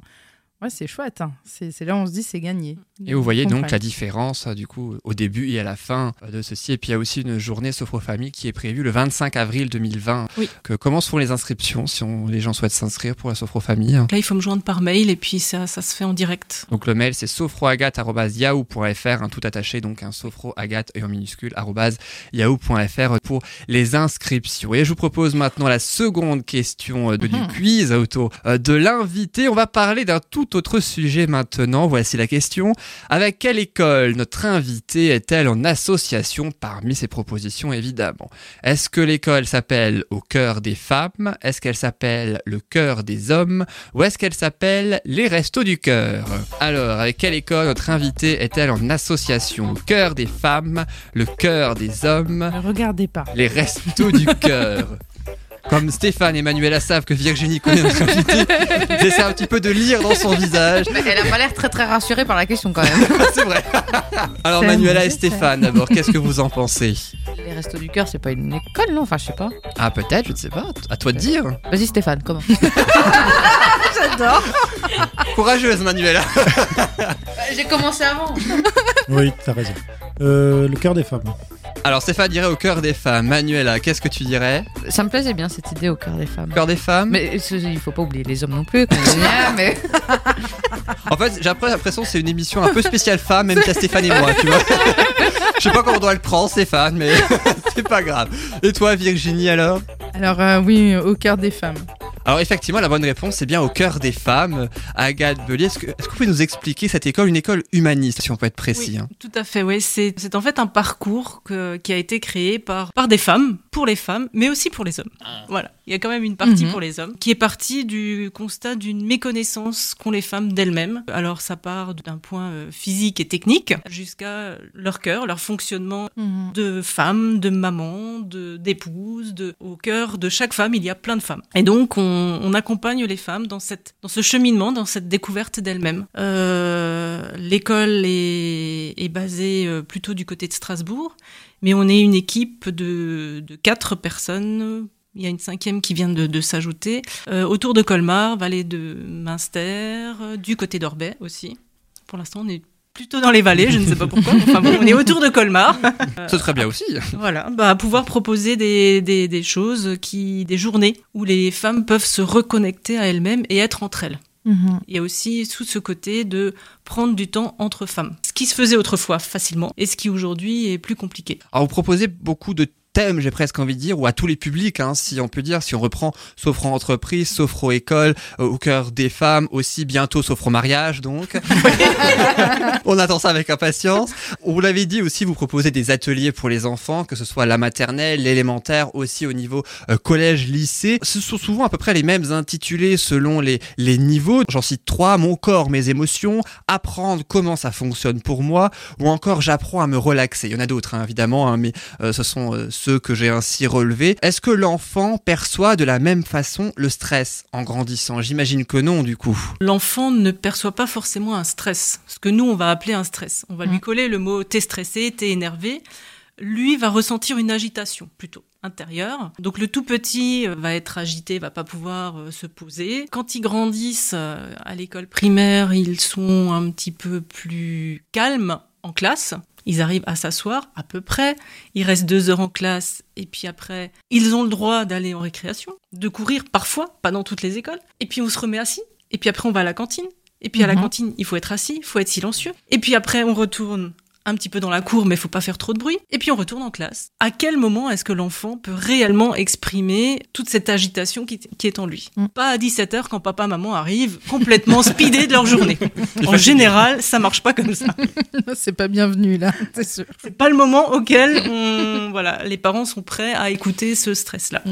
ouais, c'est chouette. hein. C'est c'est là où on se dit c'est gagné. Et vous voyez donc la différence euh, du coup au début et à la fin euh, de ceci. Et puis il y a aussi une journée Sophrofamille qui est prévue le 25 avril 2020. Oui. Que, comment se font les inscriptions si on- les gens souhaitent s'inscrire pour la Sophrofamille Là, il faut me joindre par mail et puis ça, ça se fait en direct. Donc le mail c'est sophroagathe.yahoo.fr, un tout attaché, donc un sophroagathe et en minuscule, arrobase yahoo.fr pour les inscriptions. Et je vous propose maintenant la seconde question euh, de, du Mhm. quiz autour euh, de l'invité. On va parler d'un tout autre sujet maintenant. Voici la question. Avec quelle école notre invité est-elle en association parmi ses propositions évidemment? Est-ce que l'école s'appelle Au cœur des femmes? Est-ce qu'elle s'appelle Le cœur des hommes? Ou est-ce qu'elle s'appelle Les Restos du Cœur? Alors, avec quelle école notre invitée est-elle en association Au cœur des femmes, le cœur des hommes, regardez pas. les Restos du Cœur [laughs] comme Stéphane et Manuela savent que Virginie connaît notre invitée, j'essaie un petit peu de lire dans son visage. Elle a pas l'air très très rassurée par la question quand même. [laughs] C'est vrai. Alors Manuela et. Stéphane, d'abord, qu'est-ce que vous en pensez? Les restos du cœur, c'est pas une école, non? Enfin, je sais pas. Ah peut-être, je ne sais pas. À toi de dire. Vas-y Stéphane, comment? [laughs] J'adore. Courageuse Manuela. J'ai commencé avant. Oui, t'as raison. Euh, le cœur des femmes. Alors Stéphane dirait au cœur des femmes. Manuela, qu'est-ce que tu dirais Ça me plaisait bien cette idée au cœur des femmes. Au cœur des femmes Mais ce- il faut pas oublier les hommes non plus. est [laughs] bien, mais... En fait, j'ai après l'impression que c'est une émission un peu spéciale femme, même qu'à Stéphane et moi, tu vois. [laughs] Je sais pas comment on doit le prendre, Stéphane, mais [laughs] c'est pas grave. Et toi, Virginie, alors? Alors euh, oui, au cœur des femmes. Alors effectivement, la bonne réponse, c'est bien au cœur des femmes. Agathe Bellier, est-ce que, est-ce que vous pouvez nous expliquer cette école, une école humaniste, si on peut être précis Oui, hein tout à fait, oui. C'est c'est en fait un parcours que- qui a été créé par, par des femmes, pour les femmes, mais aussi pour les hommes. Voilà, il y a quand même une partie Mhm. pour les hommes, qui est partie du constat d'une méconnaissance qu'ont les femmes d'elles-mêmes. Alors ça part d'un point euh, physique et technique jusqu'à leur cœur, leur fonctionnement de femme, de maman, de d'épouse, de au cœur de chaque femme, il y a plein de femmes. Et donc on, on accompagne les femmes dans cette dans ce cheminement, dans cette découverte d'elles-mêmes. Euh, L'école est, basée euh, plutôt du côté de Strasbourg, mais on est une équipe de, quatre personnes. Il y a une cinquième qui vient de, s'ajouter euh, autour de Colmar, vallée de Münster, euh, du côté d'Orbay aussi. Pour l'instant, on est plutôt dans les vallées, je ne sais pas pourquoi. mais Enfin bon, on est autour de Colmar. [laughs] C'est très bien aussi. Voilà, bah, pouvoir proposer des, des, des choses, qui, des journées où les femmes peuvent se reconnecter à elles-mêmes et être entre elles. Il y a aussi tout ce côté de prendre du temps entre femmes. Ce qui se faisait autrefois facilement et ce qui aujourd'hui est plus compliqué. Alors vous proposez beaucoup de thèmes, j'ai presque envie de dire, ou à tous les publics, hein, si on peut dire, si on reprend Sophro Entreprise, Sophro École, euh, au cœur des femmes, aussi bientôt Sophro Mariage, donc. [laughs] on attend ça avec impatience. Vous l'avez dit aussi, vous proposez des ateliers pour les enfants, que ce soit la maternelle, l'élémentaire, aussi au niveau euh, collège, lycée. Ce sont souvent à peu près les mêmes intitulés selon les, les niveaux. J'en cite trois, mon corps, mes émotions, apprendre comment ça fonctionne pour moi, ou encore j'apprends à me relaxer. Il y en a d'autres, hein, évidemment, hein, mais euh, ce sont euh, ceux que j'ai ainsi relevés. Est-ce que l'enfant perçoit de la même façon le stress en grandissant? J'imagine que non, du coup. L'enfant ne perçoit pas forcément un stress, ce que nous on va appeler un stress. On va lui Mhm. coller le mot t'es stressé, t'es énervé. Lui va ressentir une agitation plutôt intérieure. Donc le tout petit euh, va être agité, va pas pouvoir euh, se poser. Quand ils grandissent euh, à l'école primaire, ils sont un petit peu plus calmes en classe. Ils arrivent à s'asseoir à peu près. Ils restent deux heures en classe et puis après, ils ont le droit d'aller en récréation, de courir parfois, pas dans toutes les écoles. Et puis on se remet assis. Et puis après, on va à la cantine. Et puis à la Mhm. cantine, il faut être assis, il faut être silencieux. Et puis après, on retourne un petit peu dans la cour, mais il faut pas faire trop de bruit. Et puis on retourne en classe. À quel moment est-ce que l'enfant peut réellement exprimer toute cette agitation qui, qui est en lui Mm. Pas à 17h quand papa, maman arrivent complètement speedés de leur journée. [laughs] En général, ça marche pas comme ça. [laughs] C'est pas bienvenu là, [laughs] c'est sûr. C'est pas le moment auquel on, voilà, les parents sont prêts à écouter ce stress-là. Mm.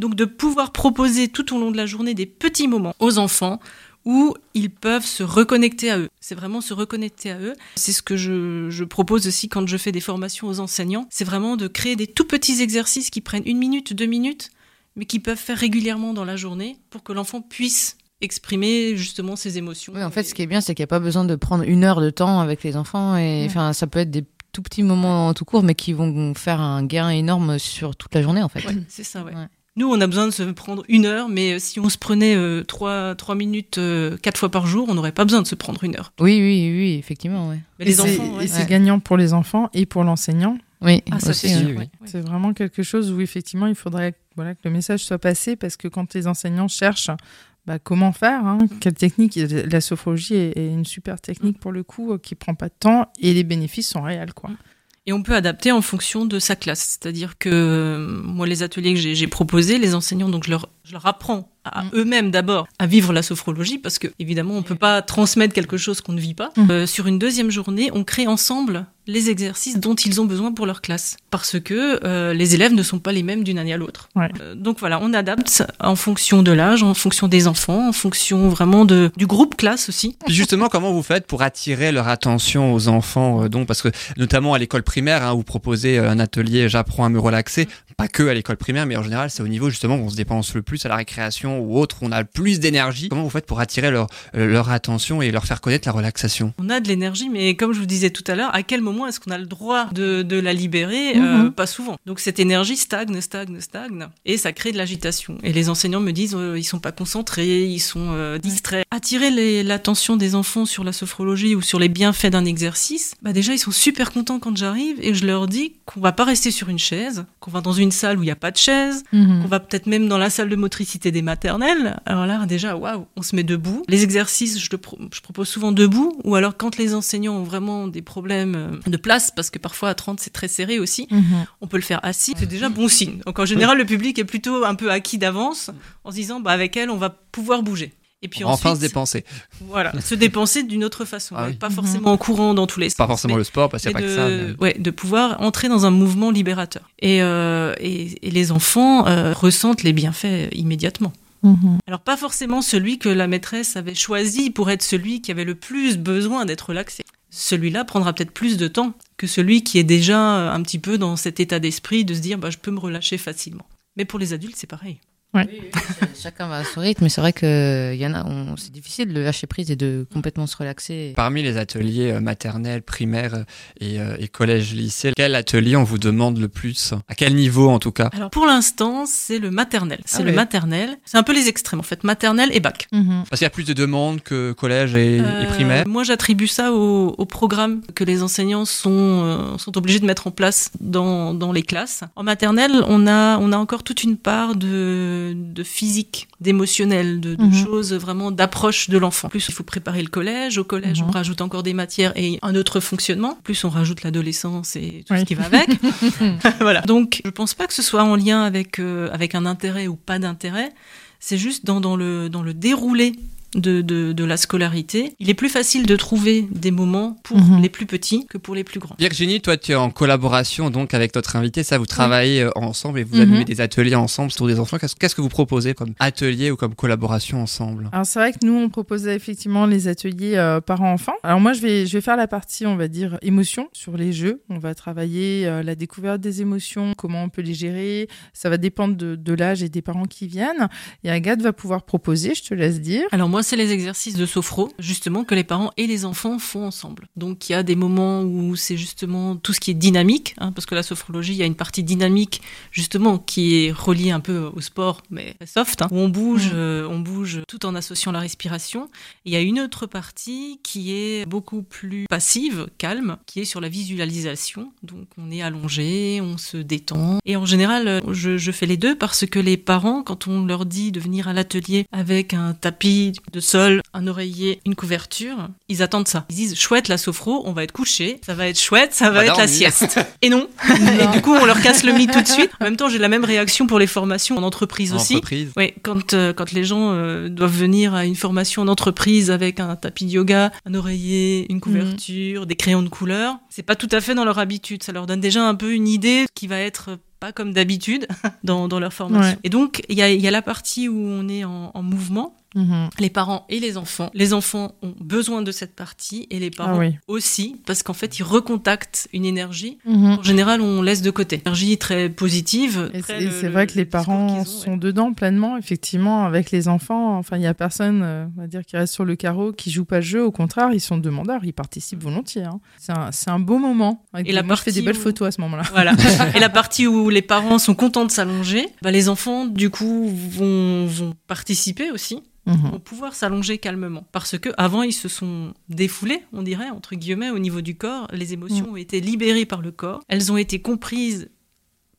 Donc de pouvoir proposer tout au long de la journée des petits moments aux enfants où ils peuvent se reconnecter à eux. C'est vraiment se reconnecter à eux. C'est ce que je, je propose aussi quand je fais des formations aux enseignants. C'est vraiment de créer des tout petits exercices qui prennent une minute, deux minutes, mais qu'ils peuvent faire régulièrement dans la journée pour que l'enfant puisse exprimer justement ses émotions. Oui, en fait, ce qui est bien, c'est qu'il n'y a pas besoin de prendre une heure de temps avec les enfants. Et Ouais. enfin, ça peut être des tout petits moments tout court, mais qui vont faire un gain énorme sur toute la journée, en fait. Ouais, c'est ça, ouais. Ouais. Nous, on a besoin de se prendre une heure, mais euh, si on se prenait euh, trois, trois minutes euh, quatre fois par jour, on n'aurait pas besoin de se prendre une heure. Oui, oui, oui, effectivement, ouais. Mais Et les c'est- enfants, ouais. et c'est Ouais. gagnant pour les enfants et pour l'enseignant. Oui, Ah, ça, aussi, c'est hein. sûr. oui. ouais, ouais. C'est vraiment quelque chose où effectivement il faudrait voilà, que le message soit passé parce que quand les enseignants cherchent bah, comment faire, hein, quelle technique, la sophrologie est, est une super technique pour le coup qui prend pas de temps et les bénéfices sont réels. Quoi. Et on peut adapter en fonction de sa classe. C'est-à-dire que euh, moi, les ateliers que j'ai- j'ai proposés, les enseignants, donc je leur, je leur apprends à Mm. eux-mêmes d'abord à vivre la sophrologie parce que évidemment on peut pas transmettre quelque chose qu'on ne vit pas. Mm. Euh, sur une deuxième journée, on crée ensemble les exercices dont ils ont besoin pour leur classe parce que euh, les élèves ne sont pas les mêmes d'une année à l'autre. Ouais. Euh, donc voilà, on adapte en fonction de l'âge, en fonction des enfants, en fonction vraiment de, du groupe classe aussi. Puis justement, comment vous faites pour attirer leur attention aux enfants euh, donc Parce que notamment à l'école primaire, hein, vous proposez un atelier J'apprends à me relaxer. Pas que à l'école primaire, mais en général, c'est au niveau justement où on se dépense le plus à la récréation ou autre, où on a le plus d'énergie. Comment vous faites pour attirer leur, euh, leur attention et leur faire connaître la relaxation On a de l'énergie, mais comme je vous disais tout à l'heure, à quel moment est-ce qu'on a le droit de, de la libérer Euh, Mhm. Pas souvent. Donc cette énergie stagne, stagne, stagne, et ça crée de l'agitation. Et les enseignants me disent, euh, ils sont pas concentrés, ils sont euh, distraits. Attirer l'attention des enfants sur la sophrologie ou sur les bienfaits d'un exercice, bah déjà ils sont super contents quand j'arrive et je leur dis qu'on va pas rester sur une chaise, qu'on va dans une salle où il n'y a pas de chaise, Mhm. on va peut-être même dans la salle de motricité des Alors là, déjà, waouh, on se met debout. Les exercices, je, le pro- je propose souvent debout, ou alors quand les enseignants ont vraiment des problèmes euh, de place, parce que parfois à 30 c'est très serré aussi, Mhm. on peut le faire assis. C'est déjà bon signe. Donc en général, le public est plutôt un peu acquis d'avance, en se disant, bah avec elle, on va pouvoir bouger. Et puis enfin se dépenser. voilà, se dépenser d'une autre façon, Ah oui. pas forcément en courant dans tous les sens. Pas forcément mais- le sport, parce qu'il n'y a pas que ça. mais- ouais, de pouvoir entrer dans un mouvement libérateur. Et, euh, et, et les enfants euh, ressentent les bienfaits immédiatement. Mhm. Alors pas forcément celui que la maîtresse avait choisi pour être celui qui avait le plus besoin d'être relaxé. Celui-là prendra peut-être plus de temps que celui qui est déjà euh, un petit peu dans cet état d'esprit de se dire bah, je peux me relâcher facilement. Mais pour les adultes, c'est pareil. Chacun va à son rythme, mais c'est vrai que y en a, on- c'est difficile de lâcher prise et de complètement se relaxer. Parmi les ateliers euh, maternels, primaires euh, et, euh, et collège, lycée, quel atelier on vous demande le plus? À quel niveau en tout cas? Alors pour l'instant, c'est le maternel. C'est Ah le ouais. maternel. C'est un peu les extrêmes en fait, maternel et bac. Mhm. Parce qu'il y a plus de demandes que collège et, et Euh, primaire? Moi, j'attribue ça au, au programme que les enseignants sont, euh, sont obligés de mettre en place dans, dans les classes. En maternelle, on a, on a encore toute une part de, de physique, d'émotionnel, de, de Mhm. choses vraiment d'approche de l'enfant. En plus, il faut préparer le collège. Au collège, Mhm. on rajoute encore des matières et un autre fonctionnement. En plus, on rajoute l'adolescence et tout Oui. ce qui va avec. [laughs] [laughs] voilà. Donc, je pense pas que ce soit en lien avec, euh, avec un intérêt ou pas d'intérêt. C'est juste dans, dans, le, dans le déroulé de, de, de la scolarité. Il est plus facile de trouver des moments pour Mhm. les plus petits que pour les plus grands. Virginie, toi, tu es en collaboration donc avec notre invité. Ça, vous travaillez euh, ensemble et vous Mhm. animez des ateliers ensemble autour des enfants. Qu'est-ce qu'est-ce que vous proposez comme atelier ou comme collaboration ensemble? Alors c'est vrai que nous on proposait effectivement les ateliers euh, parents-enfants. Alors moi je vais je vais faire la partie on va dire émotion sur les jeux. On va travailler euh, la découverte des émotions, comment on peut les gérer. Ça va dépendre de, de l'âge et des parents qui viennent. Et Agathe va pouvoir proposer, je te laisse dire. Alors moi, c'est les exercices de sophro, justement, que les parents et les enfants font ensemble. Donc il y a des moments où c'est justement tout ce qui est dynamique, hein, parce que la sophrologie, il y a une partie dynamique, justement, qui est reliée un peu au sport, mais soft, hein, où on bouge, Mm. euh, on bouge tout en associant la respiration. Il y a une autre partie qui est beaucoup plus passive, calme, qui est sur la visualisation. Donc on est allongé, on se détend. Et en général, je, je fais les deux parce que les parents, quand on leur dit de venir à l'atelier avec un tapis de sol, un oreiller, une couverture, ils attendent ça. Ils disent chouette la sophro, on va être couché, ça va être chouette, ça va être la sieste. [laughs] Et non. Et du coup, on leur casse le mythe tout de suite. En même temps, j'ai la même réaction pour les formations en entreprise en aussi. entreprise Oui, quand, euh, quand les gens euh, doivent venir à une formation en entreprise avec un tapis de yoga, un oreiller, une couverture, des crayons de couleur, c'est pas tout à fait dans leur habitude. Ça leur donne déjà un peu une idée qui va être pas comme d'habitude [laughs] dans, dans leur formation. Ouais. Et donc, il y a, il y a la partie où on est en, en mouvement Mhm. les parents et les enfants. Les enfants ont besoin de cette partie et les parents Ah oui. aussi, parce qu'en fait, ils recontactent une énergie. Mhm. En général, on laisse de côté. Énergie très positive. Et c'est- vrai que les parents ont, sont ouais. dedans pleinement, effectivement, avec les enfants. Enfin, il y a personne, euh, on va dire, qui reste sur le carreau, qui joue pas le jeu. Au contraire, ils sont demandeurs, ils participent volontiers. hein. C'est un, beau moment. Et la moi, je fais des partie belles où- photos à ce moment-là. Voilà. [laughs] et la partie où les parents sont contents de s'allonger, bah, les enfants, du coup, vont, vont participer aussi, Mhm. vont pouvoir s'allonger calmement. Parce que avant, ils se sont défoulés, on dirait, entre guillemets, au niveau du corps. Les émotions ont été libérées par le corps. Elles ont été comprises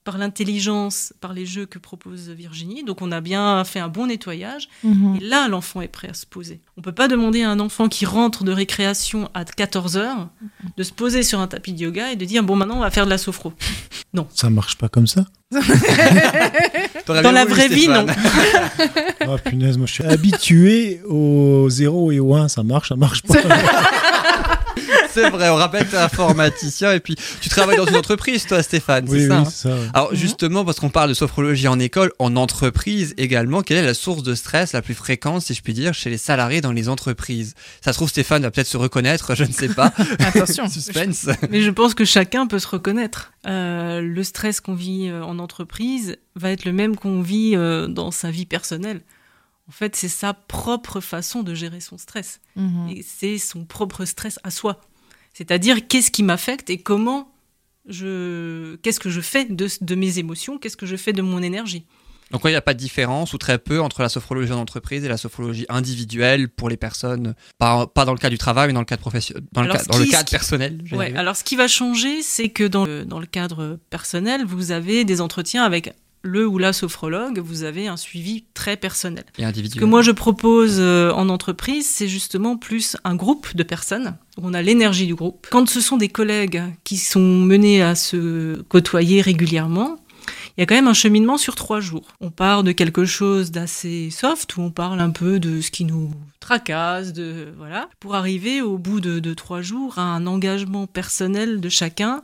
par l'intelligence, par les jeux que propose Virginie. Donc on a bien fait un bon nettoyage. Mhm. Et là, l'enfant est prêt à se poser. On peut pas demander à un enfant qui rentre de récréation à 14 heures de se poser sur un tapis de yoga et de dire bon maintenant on va faire de la sophro. [laughs] Ça marche pas comme ça? [laughs] Dans la vraie vie, non. Ah [laughs] punaise, moi je suis habitué au 0 et au 1, ça marche, ça marche pas. C'est vrai, on rappelle que t'es informaticien et puis tu travailles dans une entreprise, toi, Stéphane, oui, c'est ça oui, hein c'est ça. ouais. Alors justement, parce qu'on parle de sophrologie en école, en entreprise également, quelle est la source de stress la plus fréquente, si je puis dire, chez les salariés dans les entreprises? Ça se trouve, Stéphane va peut-être se reconnaître, je ne sais pas. [laughs] Attention. [laughs] Suspense. Mais je pense que chacun peut se reconnaître. Euh, le stress qu'on vit euh, en entreprise va être le même qu'on vit euh, dans sa vie personnelle. En fait, c'est sa propre façon de gérer son stress. Mhm. Et c'est son propre stress à soi. C'est-à-dire qu'est-ce qui m'affecte et comment je, qu'est-ce que je fais de, de mes émotions, qu'est-ce que je fais de mon énergie? Donc il n'y a pas de différence ou très peu entre la sophrologie en entreprise et la sophrologie individuelle pour les personnes, pas, pas dans le cas du travail, mais dans le cadre professionnel, dans le, Alors, dans cadre qui- personnel. Ouais, alors ce qui va changer, c'est que dans le, dans le cadre personnel, vous avez des entretiens avec le ou la sophrologue, vous avez un suivi très personnel. Et Ce individuel. que moi je propose euh, en entreprise, c'est justement plus un groupe de personnes. On a l'énergie du groupe. Quand ce sont des collègues qui sont menés à se côtoyer régulièrement, il y a quand même un cheminement sur trois jours. On part de quelque chose d'assez soft, où on parle un peu de ce qui nous tracasse, de voilà, pour arriver au bout de, de trois jours à un engagement personnel de chacun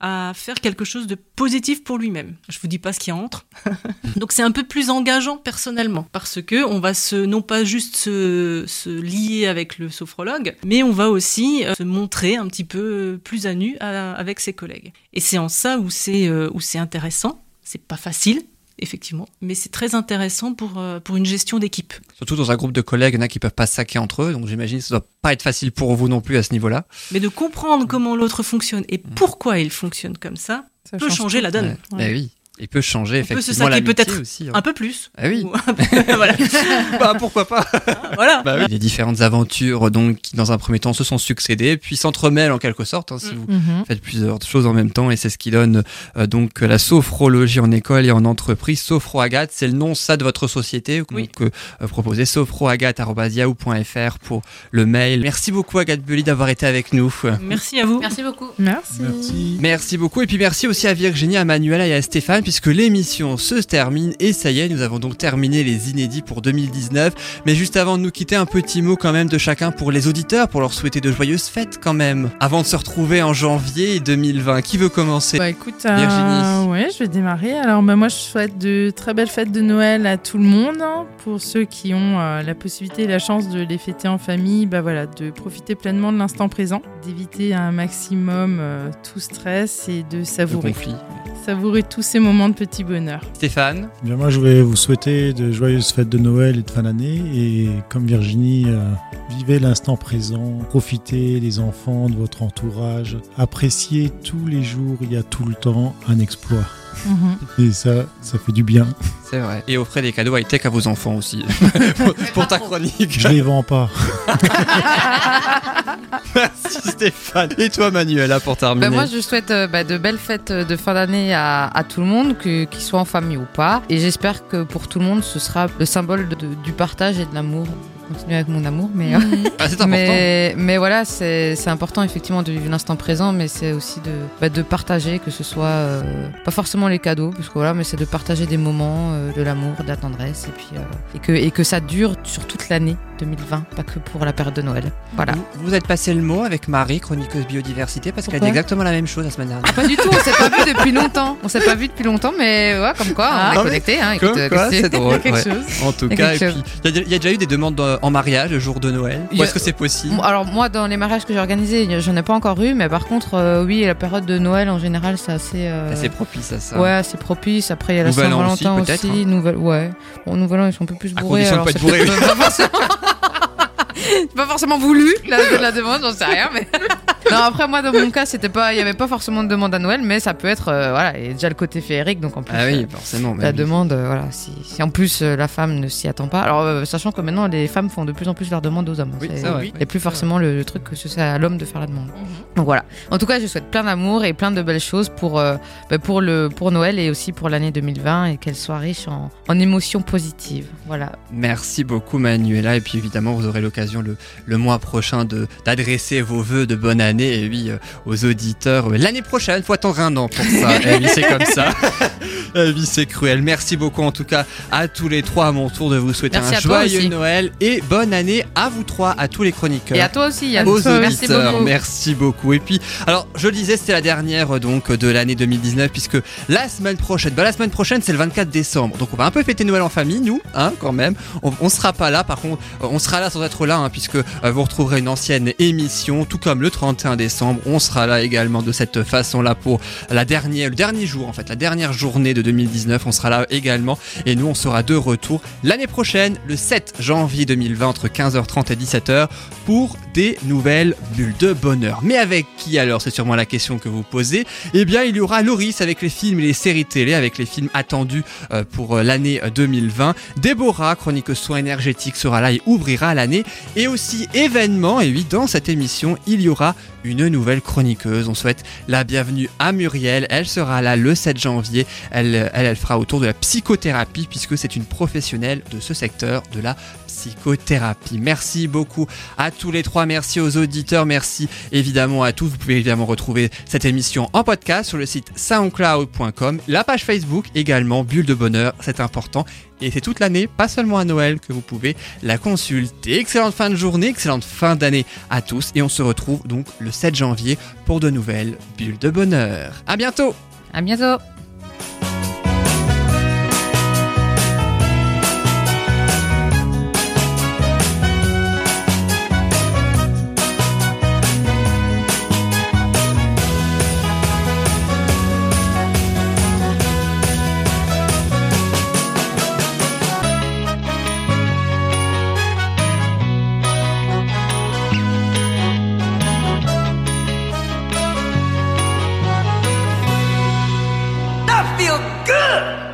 à faire quelque chose de positif pour lui-même. Je vous dis pas ce a entre. [laughs] Donc c'est un peu plus engageant personnellement parce que on va se non pas juste se, se lier avec le sophrologue, mais on va aussi euh, se montrer un petit peu plus à nu avec ses collègues. Et c'est en ça où c'est euh, où c'est intéressant. C'est pas facile effectivement, mais c'est très intéressant pour euh, pour une gestion d'équipe. Surtout dans un groupe de collègues, il y en a qui peuvent pas se saquer entre eux, donc j'imagine que ça doit pas être facile pour vous non plus à ce niveau-là. Mais de comprendre comment l'autre fonctionne et pourquoi il fonctionne comme ça Ça peut change changer tout. la donne. Ouais. Eh oui, il peut changer On peut se effectivement peut-être aussi. hein. Un peu plus. Ah oui. Peu- [laughs] voilà. [laughs] bah pourquoi pas voilà. Bah oui. Les différentes aventures donc qui dans un premier temps se sont succédées, puis s'entremêlent en quelque sorte. hein, si Mm. vous Mhm. faites plusieurs choses en même temps et c'est ce qui donne euh, donc la sophrologie en école et en entreprise. Sophro Agathe, c'est le nom ça de votre société. Donc Oui. euh, proposez sophroagathe@yahoo.fr pour le mail. Merci beaucoup Agathe Bully d'avoir été avec nous. Merci à vous. Merci beaucoup. Merci. Merci. Merci beaucoup et puis merci aussi à Virginie, à Manuela et à Stéphane puisque l'émission se termine et ça y est, nous avons donc terminé les inédits pour 2019. Mais juste avant de nous quitter, un petit mot quand même de chacun pour les auditeurs, pour leur souhaiter de joyeuses fêtes quand même. Avant de se retrouver en janvier 2020, qui veut commencer? Bah écoute, euh, Virginie. ouais, je vais démarrer. Alors bah, moi je souhaite de très belles fêtes de Noël à tout le monde. hein. Pour ceux qui ont euh, la possibilité et la chance de les fêter en famille, bah voilà, de profiter pleinement de l'instant présent, d'éviter un maximum euh, tout stress et de Le savourer, conflit. Savourer tous ces moments de petit bonheur. Stéphane Bien, moi, je vais vous souhaiter de joyeuses fêtes de Noël et de fin d'année. Et comme Virginie, euh, vivez l'instant présent, profitez les enfants de votre entourage, appréciez tous les jours, il y a tout le temps un exploit. Mhm. Et ça, ça fait du bien. C'est vrai. Et offrez des cadeaux high-tech à vos enfants aussi. [laughs] pour, pour ta chronique. Je les vends pas. [laughs] Merci Stéphane. Et toi Manuela pour terminer Bah, moi, je souhaite euh, bah, de belles fêtes de fin d'année à, à tout le monde, qu'ils soient en famille ou pas. Et j'espère que pour tout le monde, ce sera le symbole de- du partage et de l'amour continuer avec mon amour, mais. euh, Ah, c'est important. Mais, mais voilà, c'est c'est important effectivement de vivre l'instant présent, mais c'est aussi de, bah, de partager, que ce soit euh, pas forcément les cadeaux, parce que voilà, mais c'est de partager des moments, euh, de l'amour, de la tendresse, et puis euh, et que et que ça dure sur toute l'année 2020, pas que pour la période de Noël. Voilà. Vous, vous êtes passé le mot avec Marie, chroniqueuse biodiversité, parce qu'elle a dit exactement la même chose la semaine dernière. Pas du tout, on s'est pas vu depuis longtemps. On s'est pas vu depuis longtemps, mais ouais, comme quoi, Ah, on est mais connectés. Hein, c'est drôle. [laughs] quelque ouais. chose. En tout cas, et quelque puis il y, a- il y a déjà eu des demandes en mariage le jour de Noël? A- est-ce que c'est possible? Alors moi, dans les mariages que j'ai organisés, j'en ai pas encore eu, mais par contre, euh, oui, la période de Noël en général, c'est assez. euh, C'est propice à ça. Ouais, assez propice. Après, il y a la Nouvel aussi, Saint-Valentin peut-être, aussi. hein. Nouvelle... Ouais. Bon, Nouvel An, ils sont un peu plus À bourrés. de alors pas c'est être peut-être pas forcément... C'est [laughs] pas forcément voulu la, la demande, j'en sais rien. Mais... non, après, moi, dans mon cas, c'était pas, il y avait pas forcément de demande à Noël, mais ça peut être, euh, voilà, et déjà le côté féerique, donc en plus. Ah oui, euh, forcément. mais la oui. demande, euh, voilà, si, si en plus euh, la femme ne s'y attend pas. Alors, euh, sachant que maintenant les femmes font de plus en plus leurs demandes aux hommes. Oui, C'est- ça, ouais. et plus forcément le, le truc que ce soit à l'homme de faire la demande. Donc voilà. En tout cas, je souhaite plein d'amour et plein de belles choses pour, euh, bah, pour, le, pour Noël et aussi pour l'année 2020 et qu'elle soit riche en, en émotions positives. Voilà. Merci beaucoup Manuela et puis évidemment vous aurez l'occasion le, le mois prochain de d'adresser vos vœux de bonne année et oui euh, aux auditeurs l'année prochaine faut attendre un an pour ça et oui c'est comme ça [laughs] et oui c'est cruel merci beaucoup en tout cas à tous les trois à mon tour de vous souhaiter Merci un joyeux. Noël et bonne année à vous trois à tous les chroniqueurs Et à toi aussi, Yann. aux Merci auditeurs. beaucoup. Merci beaucoup. Et puis, alors, je le disais, c'était la dernière euh, donc de l'année 2019 puisque la semaine prochaine, bah, la semaine prochaine, c'est le 24 décembre. Donc, on va un peu fêter Noël en famille, nous, hein, quand même. On, on sera pas là, par contre, euh, on sera là sans être là, hein, puisque vous retrouverez une ancienne émission, tout comme le 31 décembre. On sera là également de cette façon-là pour la dernière, le dernier jour, en fait, la dernière journée de 2019. On sera là également. Et nous, on sera de retour l'année prochaine, le 7 janvier 2020, entre 15h30 et 17h, pour des nouvelles bulles de bonheur. Mais avec qui alors? C'est sûrement la question que vous posez. Eh bien, il y aura Loris avec les films et les séries télé, avec les films attendus euh, pour euh, l'année euh, 2020. Déborah, chronique soins énergétiques, sera là et ouvrira l'année. Et aussi événement, et oui, dans cette émission, il y aura une nouvelle chroniqueuse. On souhaite la bienvenue à Muriel. Elle sera là le 7 janvier. Elle, fera autour de la psychothérapie, puisque c'est une professionnelle de ce secteur de la psychothérapie. Merci beaucoup à tous les trois. Merci aux auditeurs. Merci évidemment à tous. Vous pouvez évidemment retrouver cette émission en podcast sur le site soundcloud.com, la page Facebook également, Bulle de Bonheur, c'est important. Et c'est toute l'année, pas seulement à Noël, que vous pouvez la consulter. Excellente fin de journée, excellente fin d'année à tous. Et on se retrouve donc le 7 janvier pour de nouvelles Bulles de Bonheur. À bientôt! À bientôt.